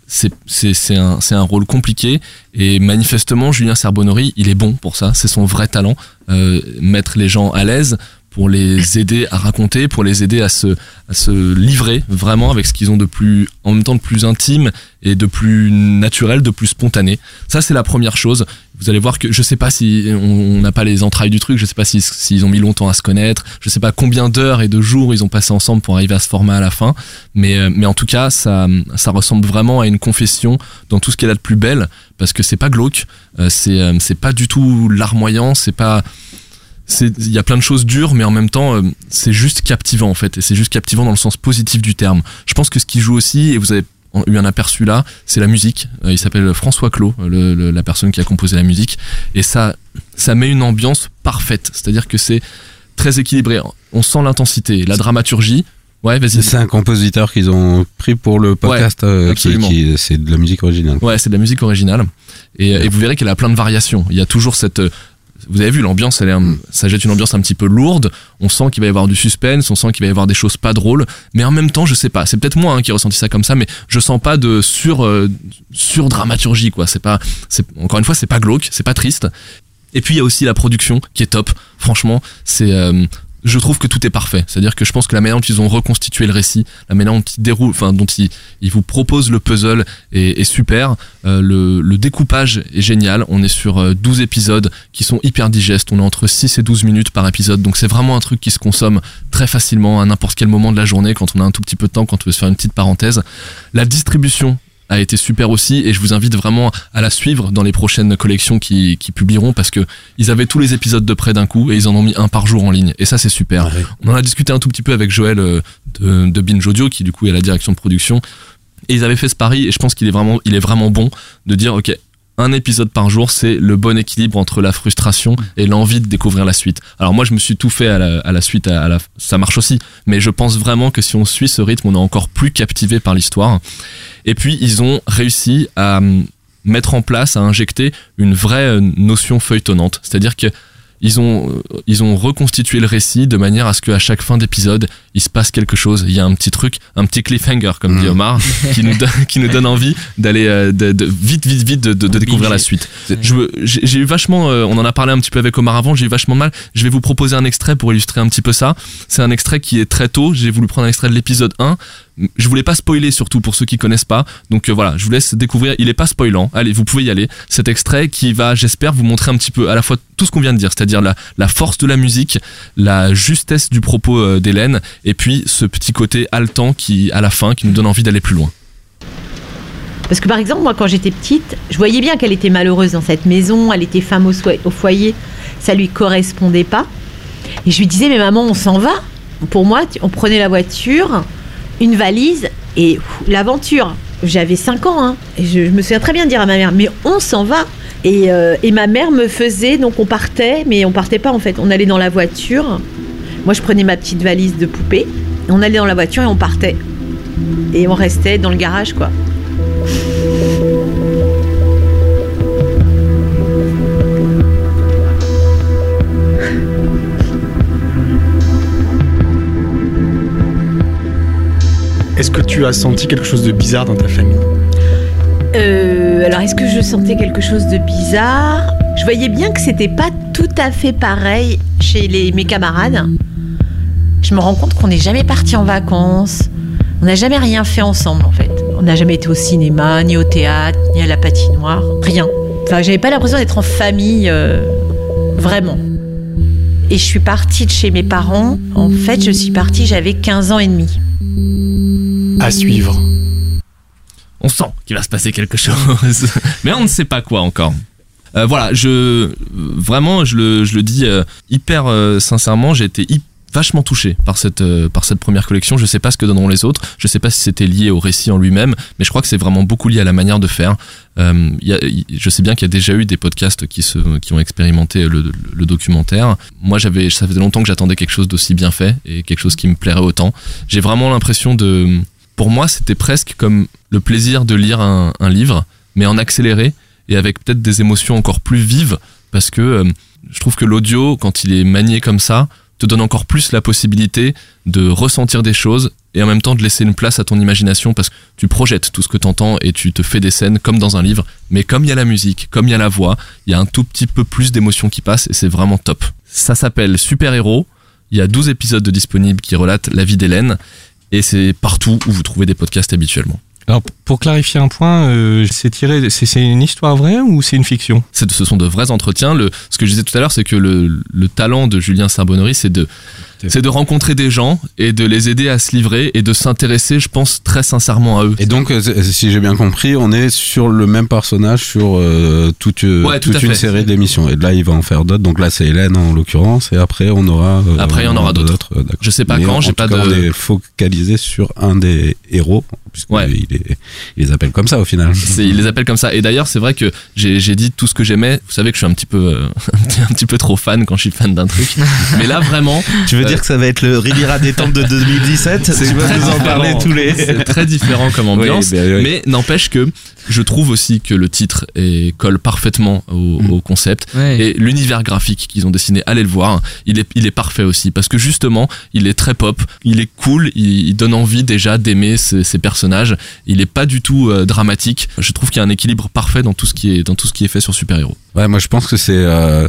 c'est un rôle compliqué. Et manifestement, Julien Serbonori, il est bon pour ça. C'est son vrai talent. Euh, mettre les gens à l'aise pour les aider à raconter, pour les aider à se, à se livrer vraiment avec ce qu'ils ont de plus, en même temps de plus intime et de plus naturel, de plus spontané. Ça, c'est la première chose. Vous allez voir que je sais pas si on n'a pas les entrailles du truc, je sais pas si- s'ils ont mis longtemps à se connaître, je sais pas combien d'heures et de jours ils ont passé ensemble pour arriver à ce format à la fin, mais, euh, mais en tout cas, ça, ça ressemble vraiment à une confession dans tout ce qu'elle a de plus belle, parce que c'est pas glauque, euh, c'est euh, c'est pas du tout larmoyant, c'est pas il y a plein de choses dures mais en même temps c'est juste captivant en fait et c'est juste captivant dans le sens positif du terme. Je pense que ce qui joue aussi et vous avez eu un aperçu là c'est la musique Euh, il s'appelle François Clos le- le- la personne qui a composé la musique et ça ça met une ambiance parfaite c'est à dire que c'est très équilibré on sent l'intensité la dramaturgie ouais C'est un compositeur qu'ils ont pris pour le podcast. Ouais, euh, qui, absolument. qui- c'est de la musique originale. Ouais, c'est de la musique originale. Et, et vous verrez qu'elle a plein de variations. Il y a toujours cette. Vous avez vu, l'ambiance, ça jette une ambiance un petit peu lourde. On sent qu'il va y avoir du suspense, on sent qu'il va y avoir des choses pas drôles. Mais en même temps, je sais pas. C'est peut-être moi hein, qui ai ressenti ça comme ça, mais je sens pas de sur euh, sur dramaturgie quoi. C'est pas. C'est encore une fois, c'est pas glauque, c'est pas triste. Et puis il y a aussi la production qui est top. Franchement, c'est. euh, je trouve que tout est parfait. C'est-à-dire que je pense que la manière dont ils ont reconstitué le récit, la manière dont ils déroulent, enfin dont ils, ils vous proposent le puzzle est, super. Euh, le, le découpage est génial. On est sur euh, 12 épisodes qui sont hyper digestes. On est entre 6 et 12 minutes par épisode. Donc c'est vraiment un truc qui se consomme très facilement à n'importe quel moment de la journée quand on a un tout petit peu de temps, quand on veut se faire une petite parenthèse. La distribution a été super aussi et je vous invite vraiment à la suivre dans les prochaines collections qui, qui publieront parce que ils avaient tous les épisodes de près d'un coup et ils en ont mis un par jour en ligne et ça c'est super. On en a discuté un tout petit peu avec Joël euh, de, de Binge Audio qui du coup est à la direction de production et ils avaient fait ce pari et je pense qu'il est vraiment il est vraiment bon de dire ok un épisode par jour, c'est le bon équilibre entre la frustration et l'envie de découvrir la suite. Alors moi, je me suis tout fait à la, à la suite, à la, ça marche aussi, mais je pense vraiment que si on suit ce rythme, on est encore plus captivé par l'histoire. Et puis, ils ont réussi à hum, mettre en place, à injecter une vraie euh, notion feuilletonnante. C'est-à-dire que ils ont, euh, ils ont reconstitué le récit de manière à ce qu'à chaque fin d'épisode, il se passe quelque chose. Il y a un petit truc, un petit cliffhanger, comme dit Omar, qui nous, donne, qui nous donne envie d'aller euh, de, de- vite, vite, vite de, découvrir la suite. J'ai j'ai eu vachement, euh, on en a parlé un petit peu avec Omar avant, j'ai eu vachement de mal. Je vais vous proposer un extrait pour illustrer un petit peu ça. C'est un extrait qui est très tôt. J'ai voulu prendre un extrait de l'épisode 1. Je voulais pas spoiler surtout pour ceux qui connaissent pas. Donc euh, voilà, je vous laisse découvrir. Il est pas spoilant. Allez, vous pouvez y aller. Cet extrait qui va, j'espère, vous montrer un petit peu à la fois tout ce qu'on vient de dire, c'est-à-dire la, la force de la musique, la justesse du propos euh, d'Hélène, et puis ce petit côté haletant qui, à la fin, qui nous donne envie d'aller plus loin. Parce que par exemple, moi, quand j'étais petite, je voyais bien qu'elle était malheureuse dans cette maison, elle était femme au, foyer, ça lui correspondait pas. Et je lui disais, mais maman, on s'en va. Pour moi, on prenait la voiture, une valise et l'aventure. J'avais 5 ans, hein, et je, je me souviens très bien de dire à ma mère, mais on s'en va. Et, euh, et ma mère me faisait, donc on partait, mais on partait pas en fait. On allait dans la voiture. Moi, je prenais ma petite valise de poupée. On allait dans la voiture et on partait. Et on restait dans le garage, quoi. Est-ce que tu as senti quelque chose de bizarre dans ta famille? Euh, alors, est-ce que je sentais quelque chose de bizarre? Je voyais bien que c'était pas tout à fait pareil chez les, mes camarades. Je me rends compte qu'on n'est jamais parti en vacances. On n'a jamais rien fait ensemble, en fait. On n'a jamais été au cinéma, ni au théâtre, ni à la patinoire. Rien. Enfin, j'avais pas l'impression d'être en famille, euh, vraiment. Et je suis partie de chez mes parents. En fait, je suis partie, j'avais 15 ans et demi. À suivre. On sent qu'il va se passer quelque chose, mais on ne sait pas quoi encore. Euh, voilà, je vraiment, je le, je le dis euh, hyper euh, sincèrement, j'ai été hy- vachement touché par cette euh, par cette première collection. Je sais pas ce que donneront les autres. Je sais pas si c'était lié au récit en lui-même, mais je crois que c'est vraiment beaucoup lié à la manière de faire. Euh, je sais bien qu'il y a déjà eu des podcasts qui se qui ont expérimenté le, documentaire. Moi, j'avais ça faisait longtemps que j'attendais quelque chose d'aussi bien fait et quelque chose qui me plairait autant. J'ai vraiment l'impression de pour moi, c'était presque comme le plaisir de lire un, un livre, mais en accéléré et avec peut-être des émotions encore plus vives, parce que euh, je trouve que l'audio, quand il est manié comme ça, te donne encore plus la possibilité de ressentir des choses et en même temps de laisser une place à ton imagination parce que tu projettes tout ce que tu entends et tu te fais des scènes comme dans un livre. Mais comme il y a la musique, comme il y a la voix, il y a un tout petit peu plus d'émotions qui passent et c'est vraiment top. Ça s'appelle Super Héros. Il y a 12 épisodes de disponibles qui relatent la vie d'Hélène et c'est partout où vous trouvez des podcasts habituellement. Alors, pour clarifier un point, euh, c'est tiré, c'est une histoire vraie ou c'est une fiction? Ce sont de vrais entretiens. Ce que je disais tout à l'heure, c'est que le, le talent de Julien Sarbonnery, c'est de, c'est de rencontrer des gens et de les aider à se livrer et de s'intéresser, je pense, très sincèrement à eux. Et donc, euh, si j'ai bien compris, on est sur le même personnage sur euh, toute, euh, Ouais, tout toute une fait. série d'émissions. Et là, il va en faire d'autres. Donc là, c'est Hélène en l'occurrence. Et après, on aura. euh, Après, il y en aura d'autres. euh. Je sais pas Mais quand, j'ai pas cas, de- On est focalisé sur un des héros, puisqu'il il, est- il les appelle comme ça au final. Il les appelle comme ça. Et d'ailleurs, c'est vrai que j'ai dit tout ce que j'aimais. Vous savez que je suis un petit peu, euh, un petit peu trop fan quand je suis fan d'un truc. Mais là, vraiment. Tu veux euh, dire que ça va être le Riviera détente de 2017 C'est Tu vas très nous en différent. parler tous les. C'est très différent comme ambiance. Oui, ben oui. Mais n'empêche que je trouve aussi que le titre est, colle parfaitement au, Mm. au concept. Ouais. Et l'univers graphique qu'ils ont dessiné, allez le voir, il est, il est parfait aussi. Parce que justement, il est très pop, il est cool, il, il donne envie déjà d'aimer ces, ces personnages. Il est pas du tout euh, dramatique. Je trouve qu'il y a un équilibre parfait dans tout ce qui est, dans tout ce qui est fait sur Super Héros. Ouais, moi je pense que c'est euh,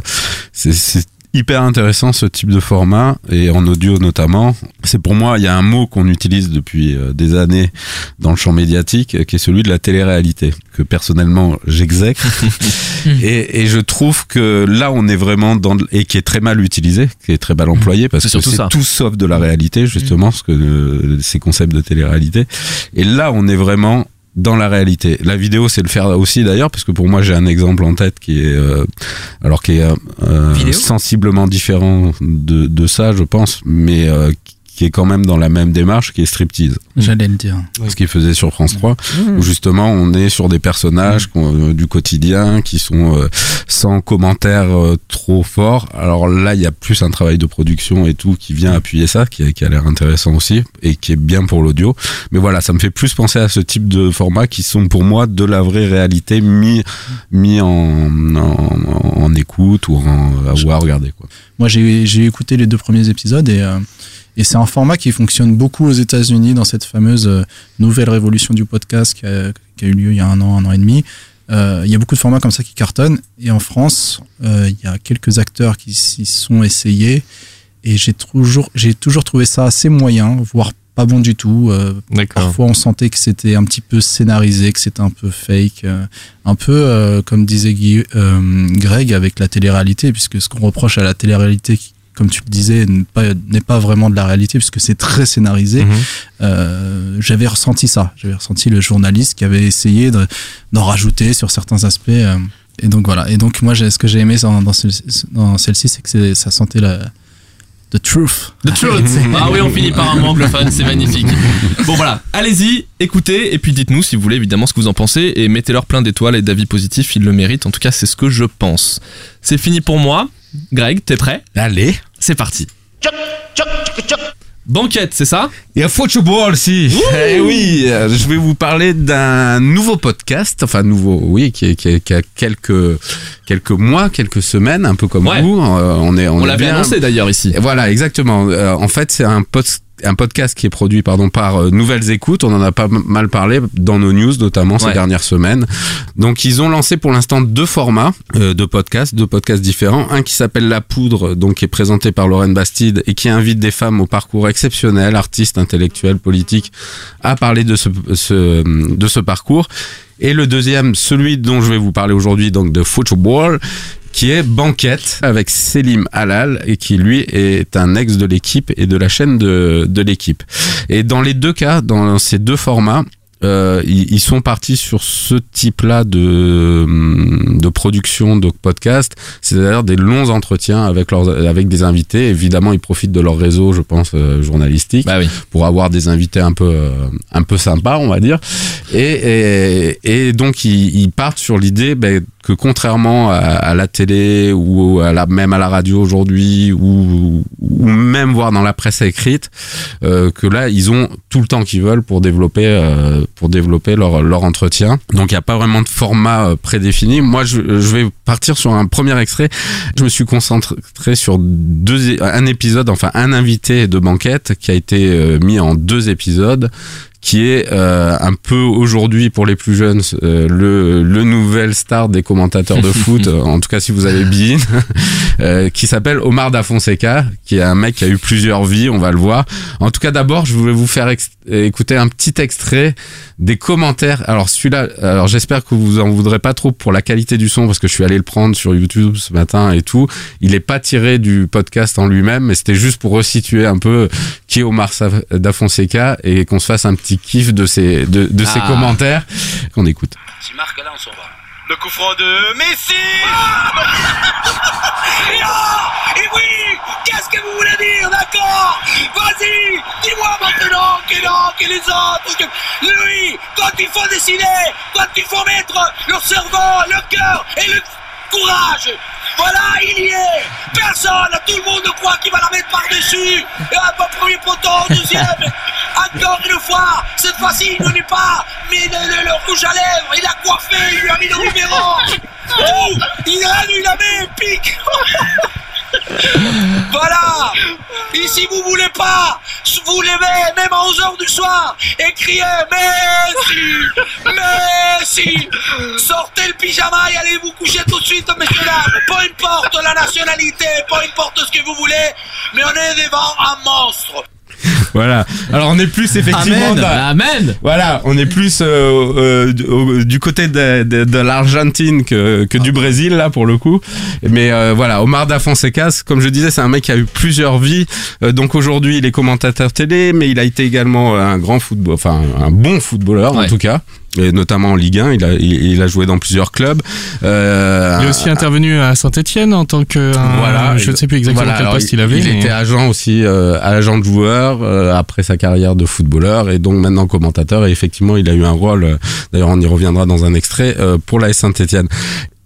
c'est c'est hyper intéressant ce type de format et en audio notamment. C'est pour moi, il y a un mot qu'on utilise depuis euh, des années dans le champ médiatique euh, qui est celui de la télé-réalité que personnellement j'exècre. Et, et je trouve que là on est vraiment dans et qui est très mal utilisé, qui est très mal employé parce que c'est tout sauf de la réalité justement ce que euh, ces concepts de télé-réalité. Et là on est vraiment dans la réalité. La vidéo, c'est le faire aussi d'ailleurs, parce que pour moi, j'ai un exemple en tête qui est, euh, alors qui est euh, euh, sensiblement différent de, de ça, je pense, mais euh, qui est quand même dans la même démarche, qui est striptease. J'allais le dire. Ce qu'il faisait sur France 3, où justement on est sur des personnages qu'on- euh, du quotidien qui sont euh, sans commentaires euh, trop forts. Alors là, il y a plus un travail de production et tout qui vient appuyer ça, qui, a- qui a l'air intéressant aussi et qui est bien pour l'audio. Mais voilà, ça me fait plus penser à ce type de format qui sont pour moi de la vraie réalité mis, mis en, en, en écoute ou, en, ou à regarder. Quoi. Moi, j'ai écouté les deux premiers épisodes et, euh, et c'est un format qui fonctionne beaucoup aux États-Unis dans cette fameuse euh, nouvelle révolution du podcast qui a, eu lieu il y a un an, un an et demi. Euh, il y a beaucoup de formats comme ça qui cartonnent et en France, il y a quelques acteurs qui s'y sont essayés et j'ai toujours, toujours trouvé ça assez moyen, voire pas bon du tout. Euh, parfois, on sentait que c'était un petit peu scénarisé, que c'était un peu fake, euh, un peu euh, comme disait Guy, Greg avec la télé-réalité, puisque ce qu'on reproche à la télé-réalité, comme tu le disais, n'est pas, vraiment de la réalité, puisque c'est très scénarisé. Mhm. Euh, j'avais ressenti ça. J'avais ressenti le journaliste qui avait essayé de- d'en rajouter sur certains aspects. euh, et donc voilà. Et donc moi, ce que j'ai aimé dans, dans, celle- dans celle-ci, c'est que ça sentait la, The truth. The truth. Ah oui, on finit par un mot anglophone, c'est magnifique. Bon voilà, allez-y, écoutez, et puis dites-nous si vous voulez évidemment ce que vous en pensez, et mettez-leur plein d'étoiles et d'avis positifs, ils le méritent. En tout cas, c'est ce que je pense. C'est fini pour moi. Greg, t'es prêt? Allez. C'est parti. Banquette, c'est ça? Il y a football si. Eh oui, euh, je vais vous parler d'un nouveau podcast, enfin nouveau, oui, qui, qui, qui a quelques quelques mois, quelques semaines, un peu comme Ouais. vous. Euh, on est, on, On l'avait annoncé d'ailleurs ici. Voilà, exactement. Euh, en fait, c'est un post un podcast qui est produit pardon par euh, Nouvelles Écoutes. On en a pas mal parlé dans nos news, notamment ces Ouais. dernières semaines. Donc, ils ont lancé pour l'instant deux formats euh, de podcasts, deux podcasts différents. Un qui s'appelle La Poudre, donc qui est présenté par Lorraine Bastide et qui invite des femmes au parcours exceptionnel, artistes, intellectuels, politiques, à parler de ce, ce- de ce parcours. Et le deuxième, celui dont je vais vous parler aujourd'hui, donc de Football, qui est Banquette avec Selim Halal et qui lui est un ex de l'équipe et de la chaîne de, de l'équipe. Et dans les deux cas, dans ces deux formats, euh, ils, ils sont partis sur ce type-là de, de production de podcast, c'est-à-dire des longs entretiens avec leurs, avec des invités. Évidemment, ils profitent de leur réseau, je pense, euh, journalistique, Bah oui. pour avoir des invités un peu, euh, un peu sympas, on va dire. Et, et, et donc, ils, ils partent sur l'idée ben, que contrairement à, à la télé ou à la, même à la radio aujourd'hui ou, ou même voir dans la presse écrite, euh, que là, ils ont tout le temps qu'ils veulent pour développer, euh, pour développer leur, leur entretien. Donc, il n'y a pas vraiment de format euh, prédéfini. Moi, je, je vais partir sur un premier extrait. Je me suis concentré sur deux, un épisode, enfin un invité de banquette qui a été euh, mis en deux épisodes qui est euh, un peu aujourd'hui pour les plus jeunes euh, le, le nouvel star des commentateurs de foot, euh, en tout cas si vous avez Bein, euh, qui s'appelle Omar Da Fonseca, qui est un mec qui a eu plusieurs vies, on va le voir. En tout cas d'abord je voulais vous faire écouter un petit extrait des commentaires. Alors celui-là, alors j'espère que vous en voudrez pas trop pour la qualité du son parce que je suis allé le prendre sur YouTube ce matin et tout. Il est pas tiré du podcast en lui-même, mais c'était juste pour resituer un peu qui est Omar Da Fonseca et qu'on se fasse un petit kiff de ses de, de ses Ah. commentaires qu'on écoute. Si marque là, on s'en va. Le coup franc de Messi Et oh Et oui Qu'est-ce que vous voulez dire, d'accord? Vas-y Dis-moi maintenant qu'il est que les autres que- Lui, quand il faut décider, quand il faut mettre le cerveau, le cœur et le courage. Voilà, il y est. Personne, tout le monde croit qu'il va la mettre par-dessus. Et au premier poteau, deuxième. Encore une fois, cette fois-ci, il ne n'est pas. Mis le, le- le rouge à lèvres, il a coiffé, il lui a mis le numéro. Tout Il a lui la met, pique Voilà. Et si vous voulez pas vous levez même à 11h du soir et criez Messi Messi Sortez le pyjama et allez vous coucher tout de suite, messieurs dames. Peu importe la nationalité, peu importe ce que vous voulez, mais on est devant un monstre Voilà. Alors on est plus effectivement Amen. dans- Amen. Voilà, on est plus euh, euh, du- au- du côté de, de- de l'Argentine que, que du Brésil là pour le coup. Mais euh, voilà, Omar Da Fonseca, comme je disais, c'est un mec qui a eu plusieurs vies. Donc aujourd'hui, il est commentateur télé, mais il a été également un grand football, enfin un bon footballeur en tout cas. Et notamment en Ligue 1, il a, il, il a joué dans plusieurs clubs. Euh, Il est aussi intervenu à Saint-Etienne en tant que. un- voilà, je ne sais plus exactement voilà, quel poste il avait. Il mais- était agent aussi, euh, agent de joueur euh, après sa carrière de footballeur et donc maintenant commentateur. Et effectivement, il a eu un rôle. euh, D'ailleurs, on y reviendra dans un extrait euh, pour la Saint-Étienne.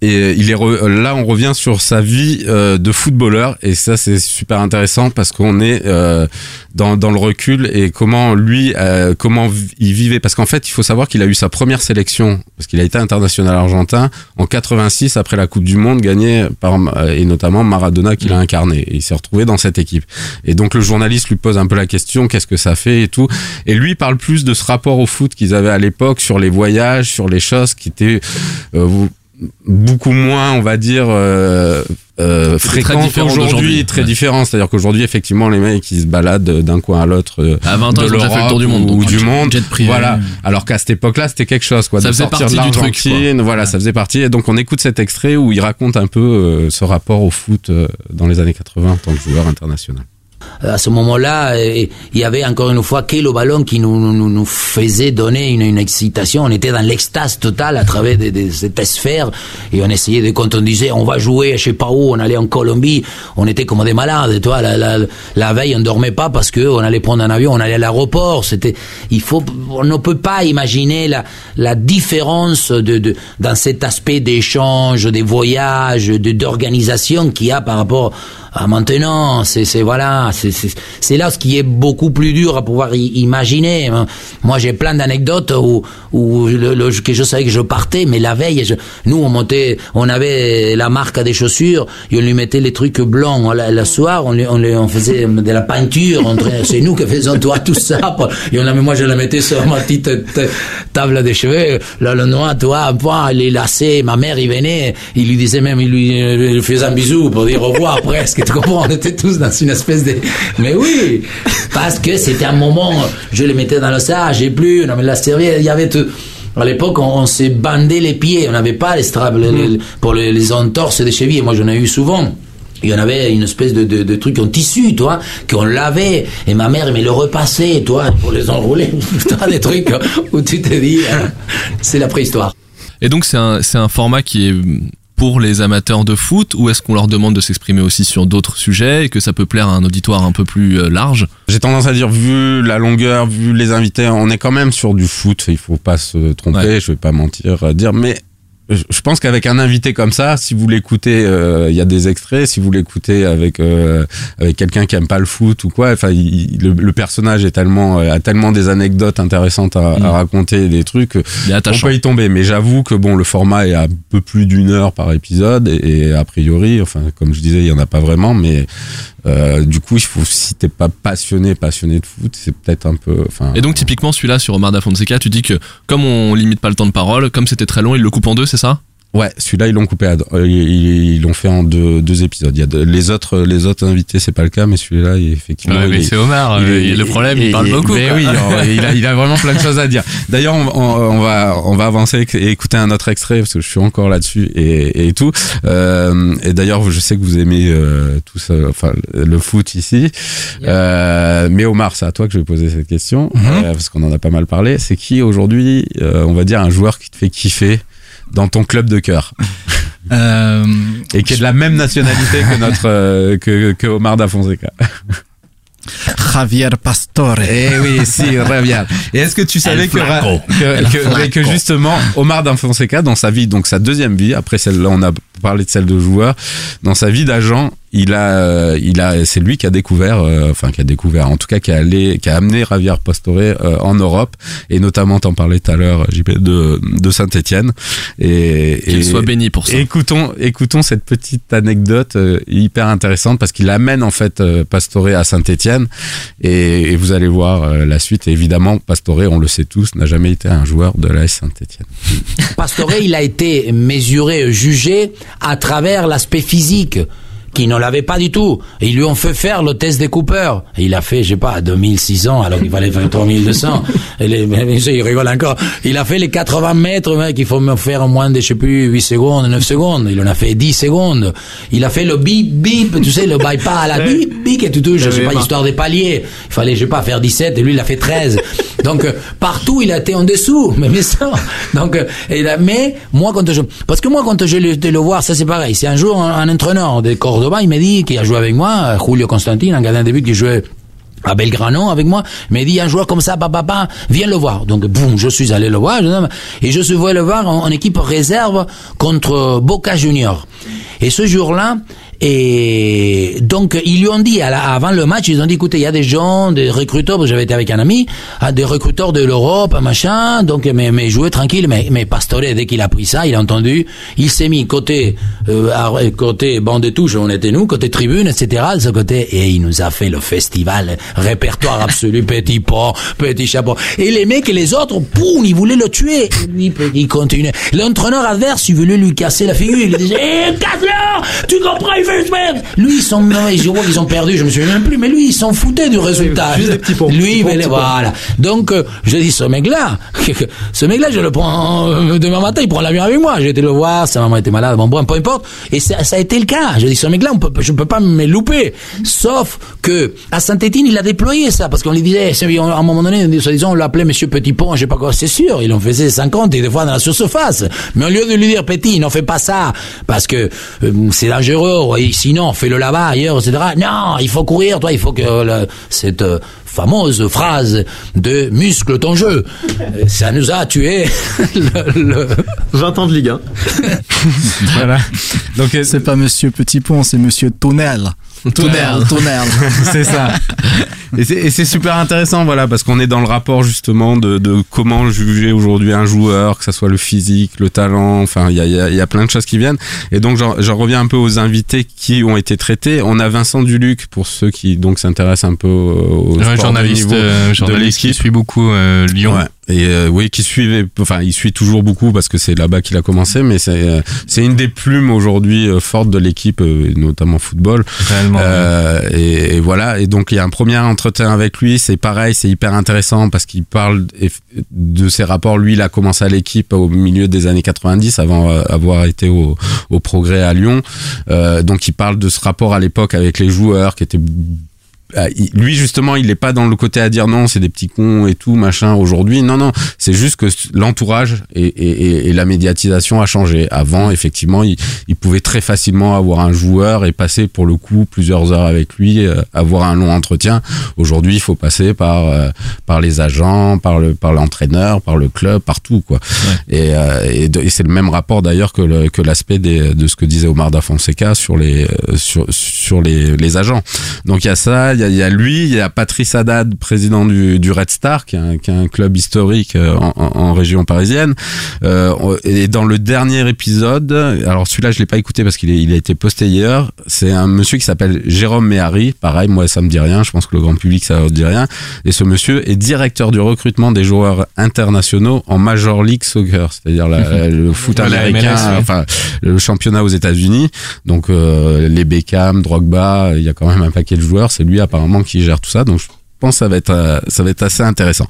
Et euh, il est re- là, on revient sur sa vie euh, de footballeur et ça c'est super intéressant parce qu'on est euh, dans, dans le recul et comment lui, euh, comment il vivait. Parce qu'en fait, il faut savoir qu'il a eu sa première sélection parce qu'il a été international argentin en 86 après la Coupe du Monde gagnée par euh, et notamment Maradona qui l'a incarné. Et il s'est retrouvé dans cette équipe. Et donc le journaliste lui pose un peu la question qu'est-ce que ça fait et tout. Et lui parle plus de ce rapport au foot qu'ils avaient à l'époque sur les voyages, sur les choses qui étaient euh, vous- beaucoup moins, on va dire, euh, euh, qu'aujourd'hui, d'aujourd'hui. très Ouais. différent. C'est-à-dire qu'aujourd'hui, effectivement, les mecs, ils se baladent d'un coin à l'autre euh, À 20 ans, de ils ont déjà fait le tour du monde, ou, du monde. jet privé. Voilà. Alors qu'à cette époque-là, c'était quelque chose, quoi. Ça de faisait de partie du truc, quoi. voilà, ça faisait partie. Et donc, on écoute cet extrait où il raconte un peu euh, ce rapport au foot dans les années 80 en tant que joueur international. À ce moment-là, euh, il y avait encore une fois que le ballon qui nous, nous, nous faisait donner une, une excitation. On était dans l'extase totale à travers de, de cette sphère et on essayait de, quand on disait on va jouer, je sais pas où, on allait en Colombie, on était comme des malades. Toi, la, la, la veille, on dormait pas parce que on allait prendre un avion, on allait à l'aéroport. C'était, il faut, on ne peut pas imaginer la, la différence de, de dans cet aspect d'échange, des voyages, d'organisation qu'il y a par rapport à maintenant. C'est, voilà, c'est, là ce qui est beaucoup plus dur à pouvoir imaginer. Moi, j'ai plein d'anecdotes où, où le, le- que je savais que je partais, mais la veille, nous on montait, on avait la marque des chaussures et on lui mettait les trucs blancs le, le soir, on, on, on faisait de la peinture, c'est nous qui faisions toi tout ça. Et on la, moi je la mettais sur ma petite table de cheveux, là le noir, toi, point, les lacets, ma mère il venait, il lui disait même, il lui, il lui faisait un bisou pour dire au revoir presque, tu comprends, on était tous dans une espèce de... Mais oui, parce que c'était un moment, je les mettais dans le sac, j'ai plus, non mais la serviette, il y avait tout... À l'époque, on, on s'est bandé les pieds, on n'avait pas les straps les- les- pour les, les entorses des chevilles, moi j'en ai eu souvent. Il y en avait une espèce de, de, de truc en tissu, toi, qu'on lavait, et ma mère me le repassait, toi, pour les enrouler. Putain, des trucs où tu te dis, hein, c'est la préhistoire. Et donc c'est un, c'est un format qui est pour les amateurs de foot ou est-ce qu'on leur demande de s'exprimer aussi sur d'autres sujets et que ça peut plaire à un auditoire un peu plus euh, large? J'ai tendance à dire, vu la longueur, vu les invités, on est quand même sur du foot. Il faut pas se tromper, je vais pas mentir, à dire, mais je pense qu'avec un invité comme ça, si vous l'écoutez, euh, il y a des extraits. Si vous l'écoutez avec euh, avec quelqu'un qui aime pas le foot ou quoi, enfin, le, le personnage est tellement euh, a tellement des anecdotes intéressantes à, à raconter, des trucs. On peut y tomber, mais j'avoue que bon, le format est à un peu plus d'une heure par épisode et, et a priori, enfin, comme je disais, il y en a pas vraiment, mais euh, du coup, si t'es pas passionné, passionné de foot, c'est peut-être un peu. Et donc typiquement celui-là sur Omar da Fonseca, tu dis que comme on limite pas le temps de parole, comme c'était très long, il le coupe en deux, c'est ça? Ouais, celui-là ils l'ont coupé, à, euh, ils l'ont fait en deux, deux épisodes. Il y a de- les autres, les autres invités c'est pas le cas, mais celui-là, il- effectivement. Ouais, mais c'est Omar, euh, le problème, il parle beaucoup, Mais quoi. oui, il a, il a vraiment plein de choses à dire. D'ailleurs, on, on- on va, on va avancer et écouter un autre extrait parce que je suis encore là-dessus et, et tout. Euh, et d'ailleurs, je sais que vous aimez euh, tous, euh, enfin, le foot ici. Euh, mais Omar, c'est à toi que je vais poser cette question euh, parce qu'on en a pas mal parlé. C'est qui aujourd'hui, euh, on va dire, un joueur qui te fait kiffer? Dans ton club de cœur Euh, et qui est de la même nationalité que notre euh, que, que Omar da Fonseca. Javier Pastore. Eh oui, si, Javier. Et est-ce que tu savais que, que, que justement Omar da Fonseca dans sa vie, donc sa deuxième vie, après celle-là on a parlé de celle de joueur, dans sa vie d'agent, il a, euh, il a, c'est lui qui a découvert, euh, enfin qui a découvert, en tout cas qui a allé, qui a amené Javier Pastore euh, en Europe et notamment t'en parlais tout à l'heure, JP, de, de Saint-Étienne. Et Qu'il et- soit béni pour ça. Écoutons, écoutons cette petite anecdote euh, hyper intéressante parce qu'il amène en fait euh, Pastore à Saint-Étienne et, et vous allez voir euh, la suite. Et évidemment, Pastore, on le sait tous, n'a jamais été un joueur de l'AS Saint-Étienne. Pastore, il a été mesuré, jugé à travers l'aspect physique qui ne l'avait pas du tout. Ils lui ont fait faire le test des Cooper. Et il a fait, je sais pas, 2600 alors qu'il fallait faire 3200. Et les, mais il rigole encore. Il a fait les 80 mètres, mec, il faut me faire en moins de, je sais plus, 8 secondes, 9 secondes. Il en a fait 10 secondes. Il a fait le bip, bip, tu sais, le bypass à la bip, bip, et tu touches, je sais pas, histoire des paliers. Il fallait, je sais pas, faire 17 et lui, il a fait 13. Donc, euh, partout, il a été en dessous. Mais, mais ça. Donc, euh, et là, mais, moi, quand je, parce que moi, quand je le, le voir, ça c'est pareil. C'est un jour, un, un entraîneur de Il m'a dit, qui a joué avec moi, euh, Julio Constantine, un gardien de but qui jouait à Belgrano avec moi, m'a dit un joueur comme ça, papa, viens le voir. Donc boum, je suis allé le voir, et je suis allé le voir en, en équipe réserve contre Boca Junior. Et ce jour-là, et donc ils lui ont dit avant le match, ils ont dit écoutez, il y a des gens, des recruteurs, j'avais été avec un ami, ah, des recruteurs de l'Europe, machin, donc mais, mais jouez tranquille, mais mais Pastore dès qu'il a pris ça, il a entendu, il s'est mis côté euh, côté banc de touche, on était nous, côté tribune, etc. de ce côté, et il nous a fait le festival, répertoire absolu, petit pont, petit chapeau. Et les mecs les autres, poum, ils voulaient le tuer. Il continuait. L'entraîneur adverse, il voulait lui casser la figure. Il disait, eh, casse-le Tu comprends, Lui, ils sont, je vois qu'ils ont perdu, je me souviens même plus, mais lui, ils s'en foutaient du résultat. juste des petits ponts, Lui, petits ponts, mais petits ponts. voilà. Donc, euh, je dis, ce mec-là, ce mec-là, je le prends euh, demain matin, il prend l'avion avec moi. J'ai été le voir, sa maman était malade, bon, bon, peu importe. Et ça, ça a été le cas. Je dis, ce mec-là, je peux pas me louper. Sauf que, à Saint-Étienne, il a déployé ça, parce qu'on lui disait, c'est- à un moment donné, soi-disant, on l'appelait Monsieur Petit Pont, je sais pas quoi, c'est sûr, il en faisait 50 et des fois dans la surface. Mais au lieu de lui dire, Petit, n'en fais pas ça, parce que euh, c'est dangereux, et sinon, fais-le là-bas, ailleurs, etc. Non, il faut courir, toi, il faut que le- cette euh, fameuse phrase de muscle ton jeu, euh, ça nous a tué le, le- 20 ans de Ligue 1. voilà. Donc c'est pas Monsieur Petit Pont, c'est Monsieur Tonnel. Tonnel, Tonnel. c'est ça. Et c'est- super intéressant, voilà, parce qu'on est dans le rapport justement de, de comment juger aujourd'hui un joueur, que ça soit le physique, le talent, enfin, il y a, y a- y a plein de choses qui viennent. Et donc, j'en reviens un peu aux invités qui ont été traités. On a Vincent Duluc, pour ceux qui donc s'intéressent un peu au Ouais, sport de journaliste, niveau euh, de qui suit beaucoup euh, Lyon. Ouais. Et euh, oui, qui suivait, enfin, il suit toujours beaucoup parce que c'est là-bas qu'il a commencé, mais c'est euh, c'est une des plumes aujourd'hui euh, fortes de l'équipe, euh, notamment football. Réellement, Euh, et, et voilà. Et donc il y a un premier entretien avec lui. C'est pareil, c'est hyper intéressant parce qu'il parle de ses rapports. Lui, il a commencé à l'équipe au milieu des années 90, avant euh, avoir été au, au Progrès à Lyon. Euh, donc il parle de ce rapport à l'époque avec les joueurs qui étaient lui justement il n'est pas dans le côté à dire non c'est des petits cons et tout machin aujourd'hui. Non non c'est juste que l'entourage et, et, et- et la médiatisation a changé. Avant effectivement il, il pouvait très facilement avoir un joueur et passer pour le coup plusieurs heures avec lui euh, avoir un long entretien. Aujourd'hui il faut passer par euh, par les agents par le par l'entraîneur par le club partout quoi. Et, euh, et, c'est le même rapport d'ailleurs que le- que l'aspect des- de ce que disait Omar da Fonseca sur les euh, sur sur les, les agents. Donc il y a ça y a, il y a lui il y a Patrice Haddad président du, du Red Star qui est un, qui est un club historique euh, en, en- en région parisienne. Euh, et dans le dernier épisode alors celui-là je l'ai pas écouté parce qu'il il a été posté hier c'est un monsieur qui s'appelle Jérôme Méhari. Pareil moi ça me dit rien je pense que le grand public ça ne dit rien. Et ce monsieur est directeur du recrutement des joueurs internationaux en Major League Soccer c'est-à-dire le foot américain MLS, ouais. enfin le championnat aux États-Unis. Donc euh, les Beckham Drogba il y a quand même un paquet de joueurs c'est lui apparemment qui gère tout ça donc je pense que ça va être euh, ça va être assez intéressant.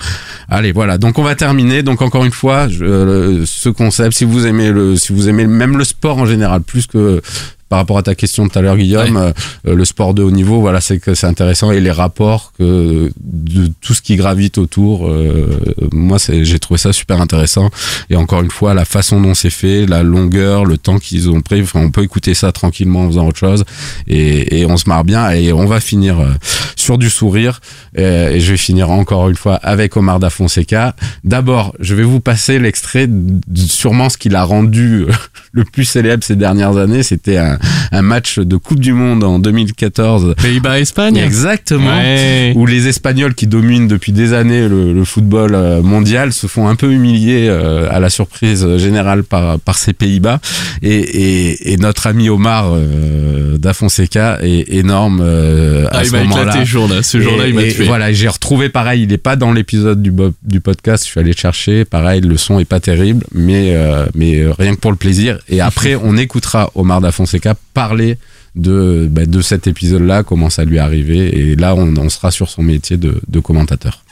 Allez, voilà. Donc on va terminer. Donc encore une fois, euh, ce concept, si vous aimez le, si vous aimez même le sport en général, plus que par rapport à ta question de tout à l'heure, Guillaume, euh, euh, le sport de haut niveau, voilà, c'est que c'est intéressant et les rapports que de tout ce qui gravite autour. euh, moi, j'ai trouvé ça super intéressant. Et encore une fois, la façon dont c'est fait, la longueur, le temps qu'ils ont pris. Enfin, on peut écouter ça tranquillement en faisant autre chose et, et on se marre bien. Et on va finir euh, sur du sourire. Euh, et je vais finir encore une fois avec Omar da Fonseca. D'abord, je vais vous passer l'extrait de sûrement ce qu'il a rendu euh, le plus célèbre ces dernières années. C'était un, un match de Coupe du Monde en 2014. Pays-Bas-Espagne Exactement. Ouais. Où les Espagnols qui dominent depuis des années le, le football euh, mondial se font un peu humilier euh, à la surprise générale par, par ces Pays-Bas. Et, et, et notre ami Omar euh, da Fonseca est énorme euh, à Ah, il ce m'a moment-là. éclaté ce jour-là. Ce jour-là, il m'a tué. Voilà, j'ai retrouvé pareil. Il est pas dans l'épisode du, du podcast. Je suis allé le chercher. Pareil, le son est pas terrible, mais euh, mais rien que pour le plaisir. Et après, on écoutera Omar da Fonseca parler de bah, de cet épisode-là, comment ça lui est arrivé. Et là, on, sera sur son métier de, de commentateur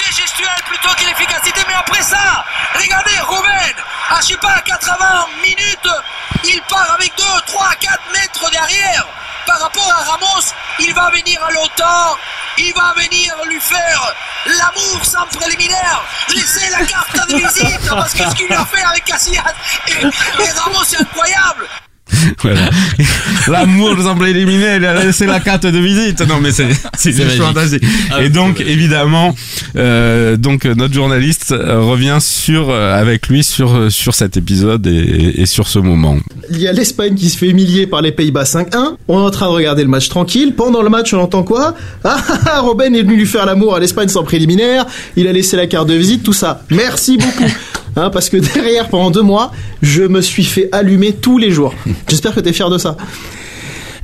beauté gestuelle plutôt que l'efficacité. Mais après ça, regardez, Ruben, à je sais pas, 80 minutes, il part avec 2, 3, 4 mètres derrière. Par rapport à Ramos, il va venir à l'OTAN, il va venir lui faire l'amour sans préliminaire, laisser la carte de visite, parce que ce qu'il a fait avec Casillas et, et Ramos, c'est incroyable. Voilà. L'amour semble éliminé, il a laissé la carte de visite. Non, mais c'est c'est C'est fantastique. Ah, Et c'est donc, évidemment, euh, donc notre journaliste euh, revient sur euh, avec lui sur sur cet épisode et, et sur ce moment. Il y a l'Espagne qui se fait humilier par les Pays-Bas 5-1. On est en train de regarder le match tranquille. Pendant le match, on entend quoi? Ah, ah, ah, Robben est venu lui faire l'amour à l'Espagne sans préliminaire. Il a laissé la carte de visite, tout ça. Merci beaucoup. Hein, parce que derrière, pendant deux mois, je me suis fait allumer tous les jours. J'espère que t'es fier de ça.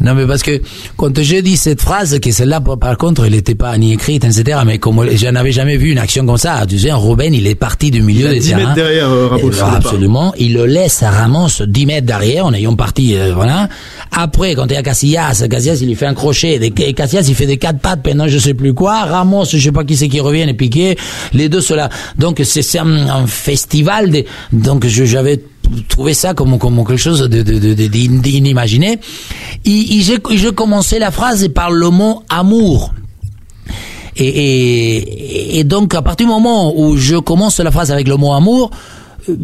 Non, mais parce que quand je dis cette phrase, que celle-là, par- par contre, elle n'était pas ni écrite, etc., mais comme je n'avais jamais vu une action comme ça, tu sais, Ruben, il est parti du milieu des 10 terrains. derrière, euh, Ramos, départ. absolument. Il le laisse à Ramos 10 mètres derrière, en ayant parti, euh, voilà. Après, quand il y a Casillas, Casillas, il lui fait un crochet, des, et Casillas, il fait des quatre pattes pendant je sais plus quoi. Ramos, je sais pas qui c'est qui revient et piqué. Les deux, cela. Donc, c'est un, un festival de, donc j'avais trouvé ça comme, comme quelque chose d'inimaginé. Je commençais la phrase par le mot amour. Et donc, à partir du moment où je commence la phrase avec le mot amour,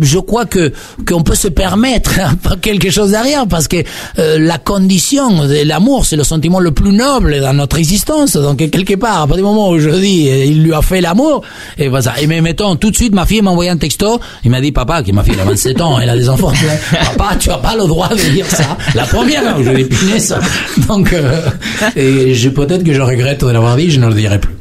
je crois que qu'on peut se permettre peu quelque chose derrière parce que euh, la condition de l'amour c'est le sentiment le plus noble dans notre existence. Donc quelque part à partir du moment où je dis euh, il lui a fait l'amour et voilà et mais mettons tout de suite ma fille m'a envoyé un texto il m'a dit papa qui ma fille elle a 27 ans elle a des enfants tu vois, papa tu as pas le droit de dire ça. La première où je l'ai piné ça. Donc euh, et je peut-être que je regrette de l'avoir dit je ne le dirai plus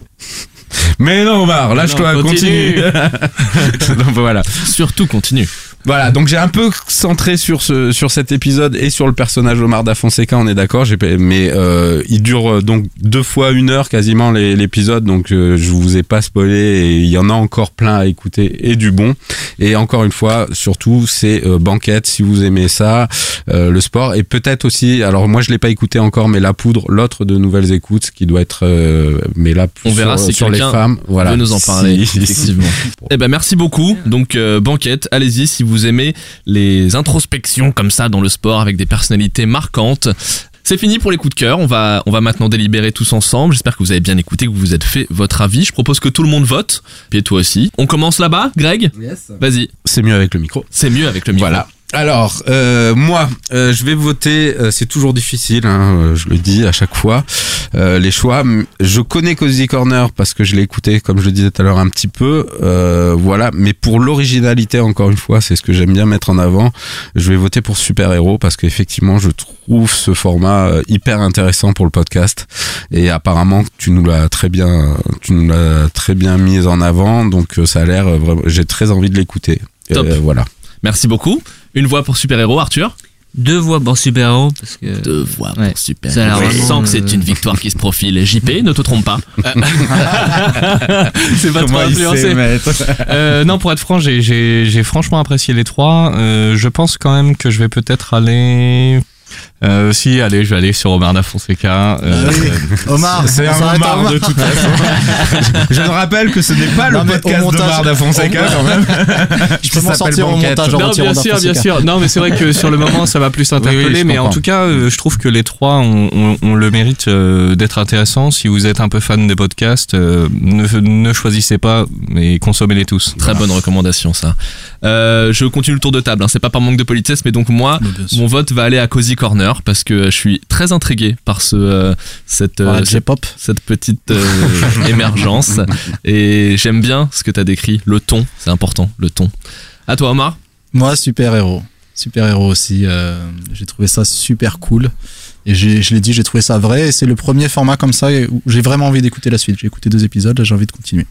Mais non, Omar, lâche-toi, continue. continue. donc voilà. Surtout continue. Voilà, donc j'ai un peu centré sur ce sur cet épisode et sur le personnage Omar da Fonseca, on est d'accord. Mais euh, il dure euh, donc deux fois une heure quasiment l'épisode, donc euh, je vous ai pas spoilé et il y en a encore plein à écouter et du bon. Et encore une fois, surtout c'est euh, Banquette si vous aimez ça, euh, le sport et peut-être aussi. Alors moi je l'ai pas écouté encore, mais la poudre, l'autre de nouvelles écoutes qui doit être, euh, mais là On verra sur, si sur les femmes. Voilà, veut nous en parler, Si- effectivement. Eh ben merci beaucoup. Donc euh, banquette, allez-y si vous aimez les introspections comme ça dans le sport avec des personnalités marquantes. C'est fini pour les coups de cœur. On va, on va maintenant délibérer tous ensemble. J'espère que vous avez bien écouté, que vous vous êtes fait votre avis. Je propose que tout le monde vote. Et toi aussi. On commence là-bas, Greg? Vas-y. C'est mieux avec le micro. C'est mieux avec le micro. Voilà. Alors, euh, moi, euh, je vais voter. euh, c'est toujours difficile, hein, euh, je le dis à chaque fois. euh, les choix. Je connais Cozy Corner parce que je l'ai écouté, comme je le disais tout à l'heure, un petit peu. euh, voilà. Mais pour l'originalité, encore une fois, c'est ce que j'aime bien mettre en avant. Je vais voter pour Super Héros parce qu'effectivement, je trouve ce format hyper intéressant pour le podcast. Et apparemment, tu nous l'as très bien, tu nous l'as très bien mis en avant. Donc, ça a l'air vraiment. J'ai très envie de l'écouter. Euh, voilà. Merci beaucoup. Une voix pour super-héros, Arthur Deux voix pour super-héros parce que Deux voix Ouais. pour super Ça a l'air Je vraiment, sens que c'est euh, une victoire qui se profile. JP, ne te trompe pas. c'est pas trop Comment il influencé. Euh, non, pour être franc, j'ai franchement apprécié les trois. Euh, je pense quand même que je vais peut-être aller. Euh, si, allez, je vais aller sur Omar da Fonseca. Euh, Ah oui. euh, Omar, c'est on un Omar Omar. de toute façon. je me rappelle que ce n'est pas Non, le podcast montage- d'Omar da Fonseca quand même. Je peux m'en sortir au montage en Non, bien sûr, bien Fonseca. sûr. Non, mais c'est vrai que sur le moment, ça va plus interpeller. Oui, oui, je mais en tout cas, euh, je trouve que les trois ont, ont- ont le mérite d'être intéressants. Si vous êtes un peu fan des podcasts, euh, ne, ne choisissez pas, mais consommez-les tous. Très bonne recommandation ça. Euh, je continue le tour de table, hein. c'est pas par manque de politesse, mais donc moi, mon vote va aller à Cozy Corner parce que je suis très intrigué par ce euh, cette euh, cette, J-pop. cette petite euh, émergence et j'aime bien ce que t'as décrit, le ton, c'est important, le ton. À toi Omar. Moi, super héros. Super héros aussi. euh, j'ai trouvé ça super cool. Et je l'ai dit, j'ai trouvé ça vrai. Et c'est le premier format comme ça où j'ai vraiment envie d'écouter la suite. J'ai écouté deux épisodes, là j'ai envie de continuer.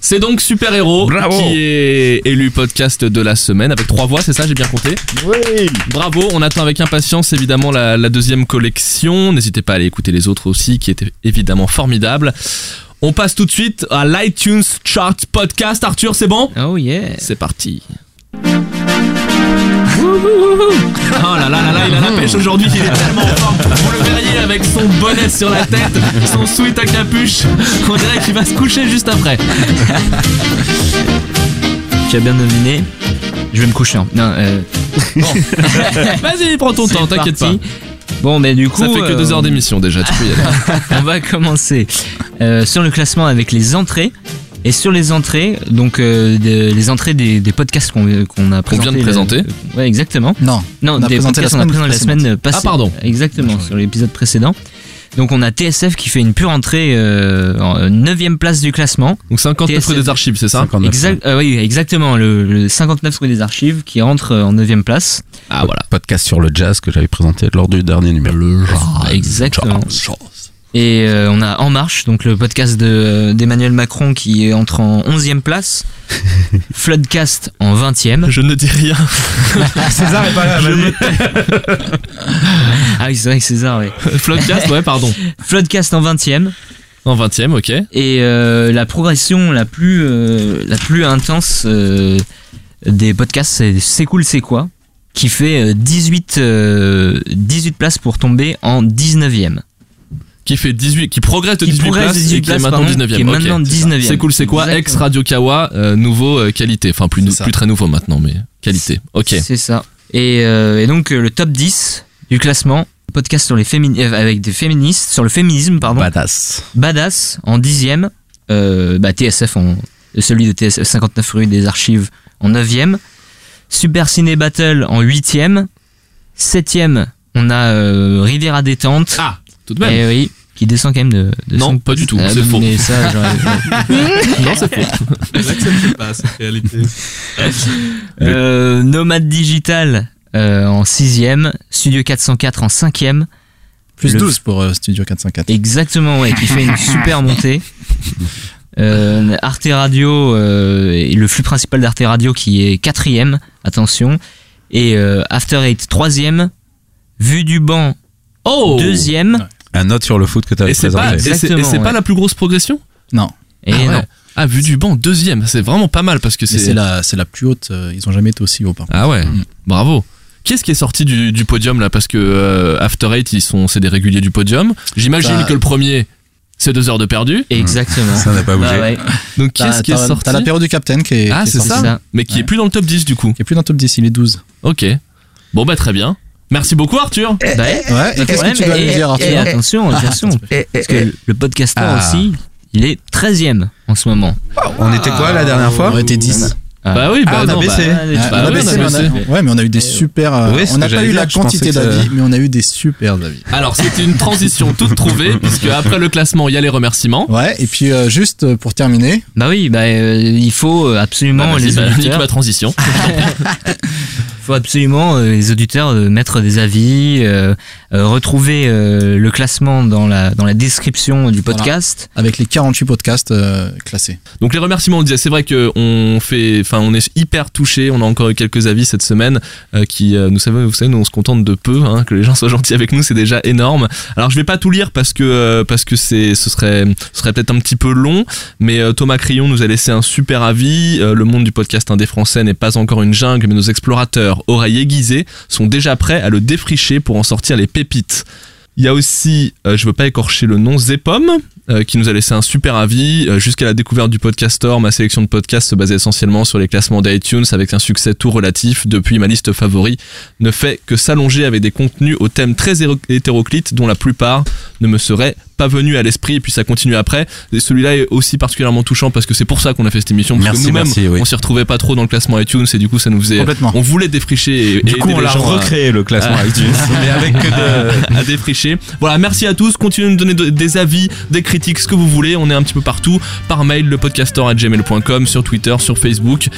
C'est donc Super Héros qui est élu podcast de la semaine avec trois voix, c'est ça, j'ai bien compté Oui Bravo, on attend avec impatience évidemment la, la deuxième collection. N'hésitez pas à aller écouter les autres aussi qui étaient évidemment formidables. On passe tout de suite à l'iTunes Chart Podcast. Arthur, c'est bon? Oh yeah. C'est parti. Oh là là là là, il a la pêche aujourd'hui, il est tellement en forme. On le verriez avec son bonnet sur la tête, son sweat à capuche. On dirait qu'il va se coucher juste après. Tu as bien deviné. Je vais me coucher. hein. Non, euh, Vas-y, prends ton temps, t'inquiète pas. Bon, mais du coup. Ça fait que deux euh, heures d'émission déjà, tu peux y aller. on va commencer euh, sur le classement avec les entrées. Et sur les entrées, donc euh, de- les entrées des, des podcasts qu'on qu'on a Qu'on vient de présentés, présenter. euh, ouais, exactement. Non. Non, On a des présenté la podcasts qu'on a semaine présentés la précédente. semaine passée. Ah, pardon. Exactement, sur l'épisode précédent. Donc on a TSF qui fait une pure entrée euh, en 9 place du classement. Donc 59 TSF. rue des archives, c'est ça 59, Exact, euh, oui, exactement, le, le 59 rue des archives qui rentre euh, en 9 place. Ah voilà. Podcast sur le jazz que j'avais présenté lors du dernier numéro. Le Ah, exactement. Et euh, on a En Marche, donc le podcast de- d'Emmanuel Macron qui entre en 11e place. Floodcast en 20e. Je ne dis rien. César est pas là, Je me ah oui, c'est vrai que César, ouais. Floodcast, ouais, pardon. Floodcast en 20e. En 20e, ok. Et euh, la progression la plus, euh, la plus intense euh, des podcasts, c'est C'est cool, c'est quoi? Qui fait euh, 18, euh, 18 places pour tomber en 19e. Qui fait 18, qui progresse de Qui 18 progresse de places 18 et qui est maintenant pardon, 19e. qui est ok. maintenant C'est ça. 19e. C'est cool, c'est quoi. Ex Radio Kawa, euh, nouveau euh, qualité? Enfin, plus, très nouveau maintenant, mais qualité. Ok. C'est ça. Et, euh, et donc le top 10 du classement, podcast sur les avec des féministes, sur le féminisme, pardon. Badass. Badass en 10e. Euh, bah, TSF, en, celui de TSF 59 rue des Archives en 9e. Super Ciné Battle en 8e. 7e, on a euh, Riviera Détente. Ah, tout de même. Eh oui, qui descend quand même de. de Non, pas du tout, Ah, c'est faux. Mais ça, j'aurais. non, c'est faux. J'accepte pas cette réalité. Euh, Nomade Digital euh, en 6ème, Studio 404 en 5ème. Plus Le- 12 pour euh, Studio 404. Exactement, ouais, qui fait une super montée. Euh, Arte Radio, euh, et le flux principal d'Arte Radio qui est quatrième, attention. Et euh, After Eight, troisième. Vue du banc, Oh deuxième. Un note sur le foot que tu avais Et c'est pas, présenté. et c'est- pas la plus grosse progression? Non. Et ah, ouais. non. Ah, vu du banc, deuxième. C'est vraiment pas mal parce que c'est. c'est la, c'est la plus haute. euh, ils ont jamais été aussi haut. Par contre. Ah ouais, bravo. Qui est-ce qui est sorti du, du podium là? Parce que euh, After Eight, ils sont, c'est des réguliers du podium. J'imagine Bah- que le premier, c'est deux heures de perdu. Exactement. Ça n'a pas bougé. Bah ouais. Donc qui T'as- est-ce qui est sorti? T'as l'apéro du Capitaine qui est. Ah, c'est ça, ça. Mais qui est plus dans le top 10 du coup. Qui est plus dans le top 10, il est 12. Ok. Bon bah très bien. Merci beaucoup Arthur. Bah ouais. Ouais, et de qu'est-ce que problème. tu dois lui dire, Arthur et attention, attention. Parce que le podcaster Ah. aussi, il est 13ème en ce moment. On était quoi la dernière fois On était 10. Bah oui, bah Ah, on a non, baissé. bah- bah on a baissé, on a mais on a- baissé. ouais, mais on a eu des super. euh, Oui, on n'a pas eu la dire, quantité ça- d'avis, mais on a eu des super avis. Alors c'était une transition toute trouvée puisque après le classement il y a les remerciements. Ouais, et puis euh, juste euh, pour terminer, Bah oui, bah euh, il faut absolument Bah, les bah, ma transition. Il faut absolument euh, les auditeurs euh, mettre des avis, euh, euh, retrouver euh, le classement dans la dans la description du podcast. avec les 48 podcasts euh, classés. Donc les remerciements, on le disait, c'est vrai que on fait, enfin, on est hyper touché. On a encore eu quelques avis cette semaine euh, qui, euh, nous savez, vous savez, nous on se contente de peu, hein, que les gens soient gentils avec nous, c'est déjà énorme. Alors je vais pas tout lire parce que euh, parce que c'est, ce serait, ce serait peut-être un petit peu long, mais euh, Thomas Crillon nous a laissé un super avis. Euh, le monde du podcast indé français n'est pas encore une jungle, mais nos explorateurs, oreilles aiguisées, sont déjà prêts à le défricher pour en sortir les pépites. Il y a aussi, euh, je veux pas écorcher le nom, Zepom, euh, qui nous a laissé un super avis. Euh, Jusqu'à la découverte du Podcastor, ma sélection de podcasts se basait essentiellement sur les classements d'iTunes avec un succès tout relatif. Depuis, ma liste favori ne fait que s'allonger avec des contenus aux thèmes très hétéroclites dont la plupart ne me seraient pas venus à l'esprit et puis ça continue après. Et celui-là est aussi particulièrement touchant parce que c'est pour ça qu'on a fait cette émission. Parce Merci, que nous-mêmes, oui. on s'y retrouvait pas trop dans le classement iTunes et du coup, ça nous faisait. On voulait défricher et, Du et coup, on l'a à- recréé le classement Ah. iTunes, mais avec que de- à défricher. Voilà, merci à tous. Continuez de nous donner de- des avis, des critiques, ce que vous voulez. On est un petit peu partout. Par mail, le podcastor@gmail.com, sur Twitter, sur Facebook.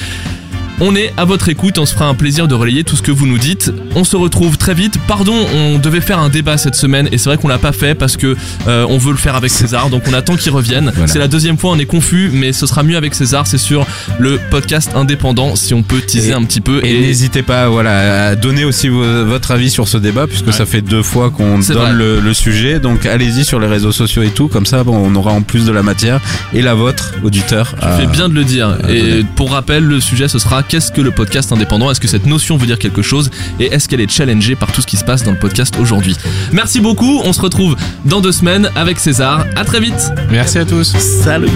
On est à votre écoute, on se fera un plaisir de relayer tout ce que vous nous dites. On se retrouve très vite. Pardon, on devait faire un débat cette semaine et c'est vrai qu'on l'a pas fait parce que euh, on veut le faire avec César, donc on attend qu'il revienne. Voilà. C'est la deuxième fois, on est confus, mais ce sera mieux avec César. C'est sur le podcast indépendant, si on peut teaser Et- un petit peu. Et, n'hésitez pas voilà, à donner aussi vo- votre avis sur ce débat, puisque ça fait deux fois qu'on donne le, le sujet. Donc allez-y sur les réseaux sociaux et tout, comme ça bon, on aura en plus de la matière et la vôtre, auditeur. Tu fais bien de le dire. à Et donner. pour rappel, le sujet ce sera qu'est-ce que le podcast indépendant? Est-ce que cette notion veut dire quelque chose? Et est-ce qu'elle est challengée par tout ce qui se passe dans le podcast aujourd'hui? Merci beaucoup. On se retrouve dans deux semaines avec César. À très vite. Merci à tous. Salut.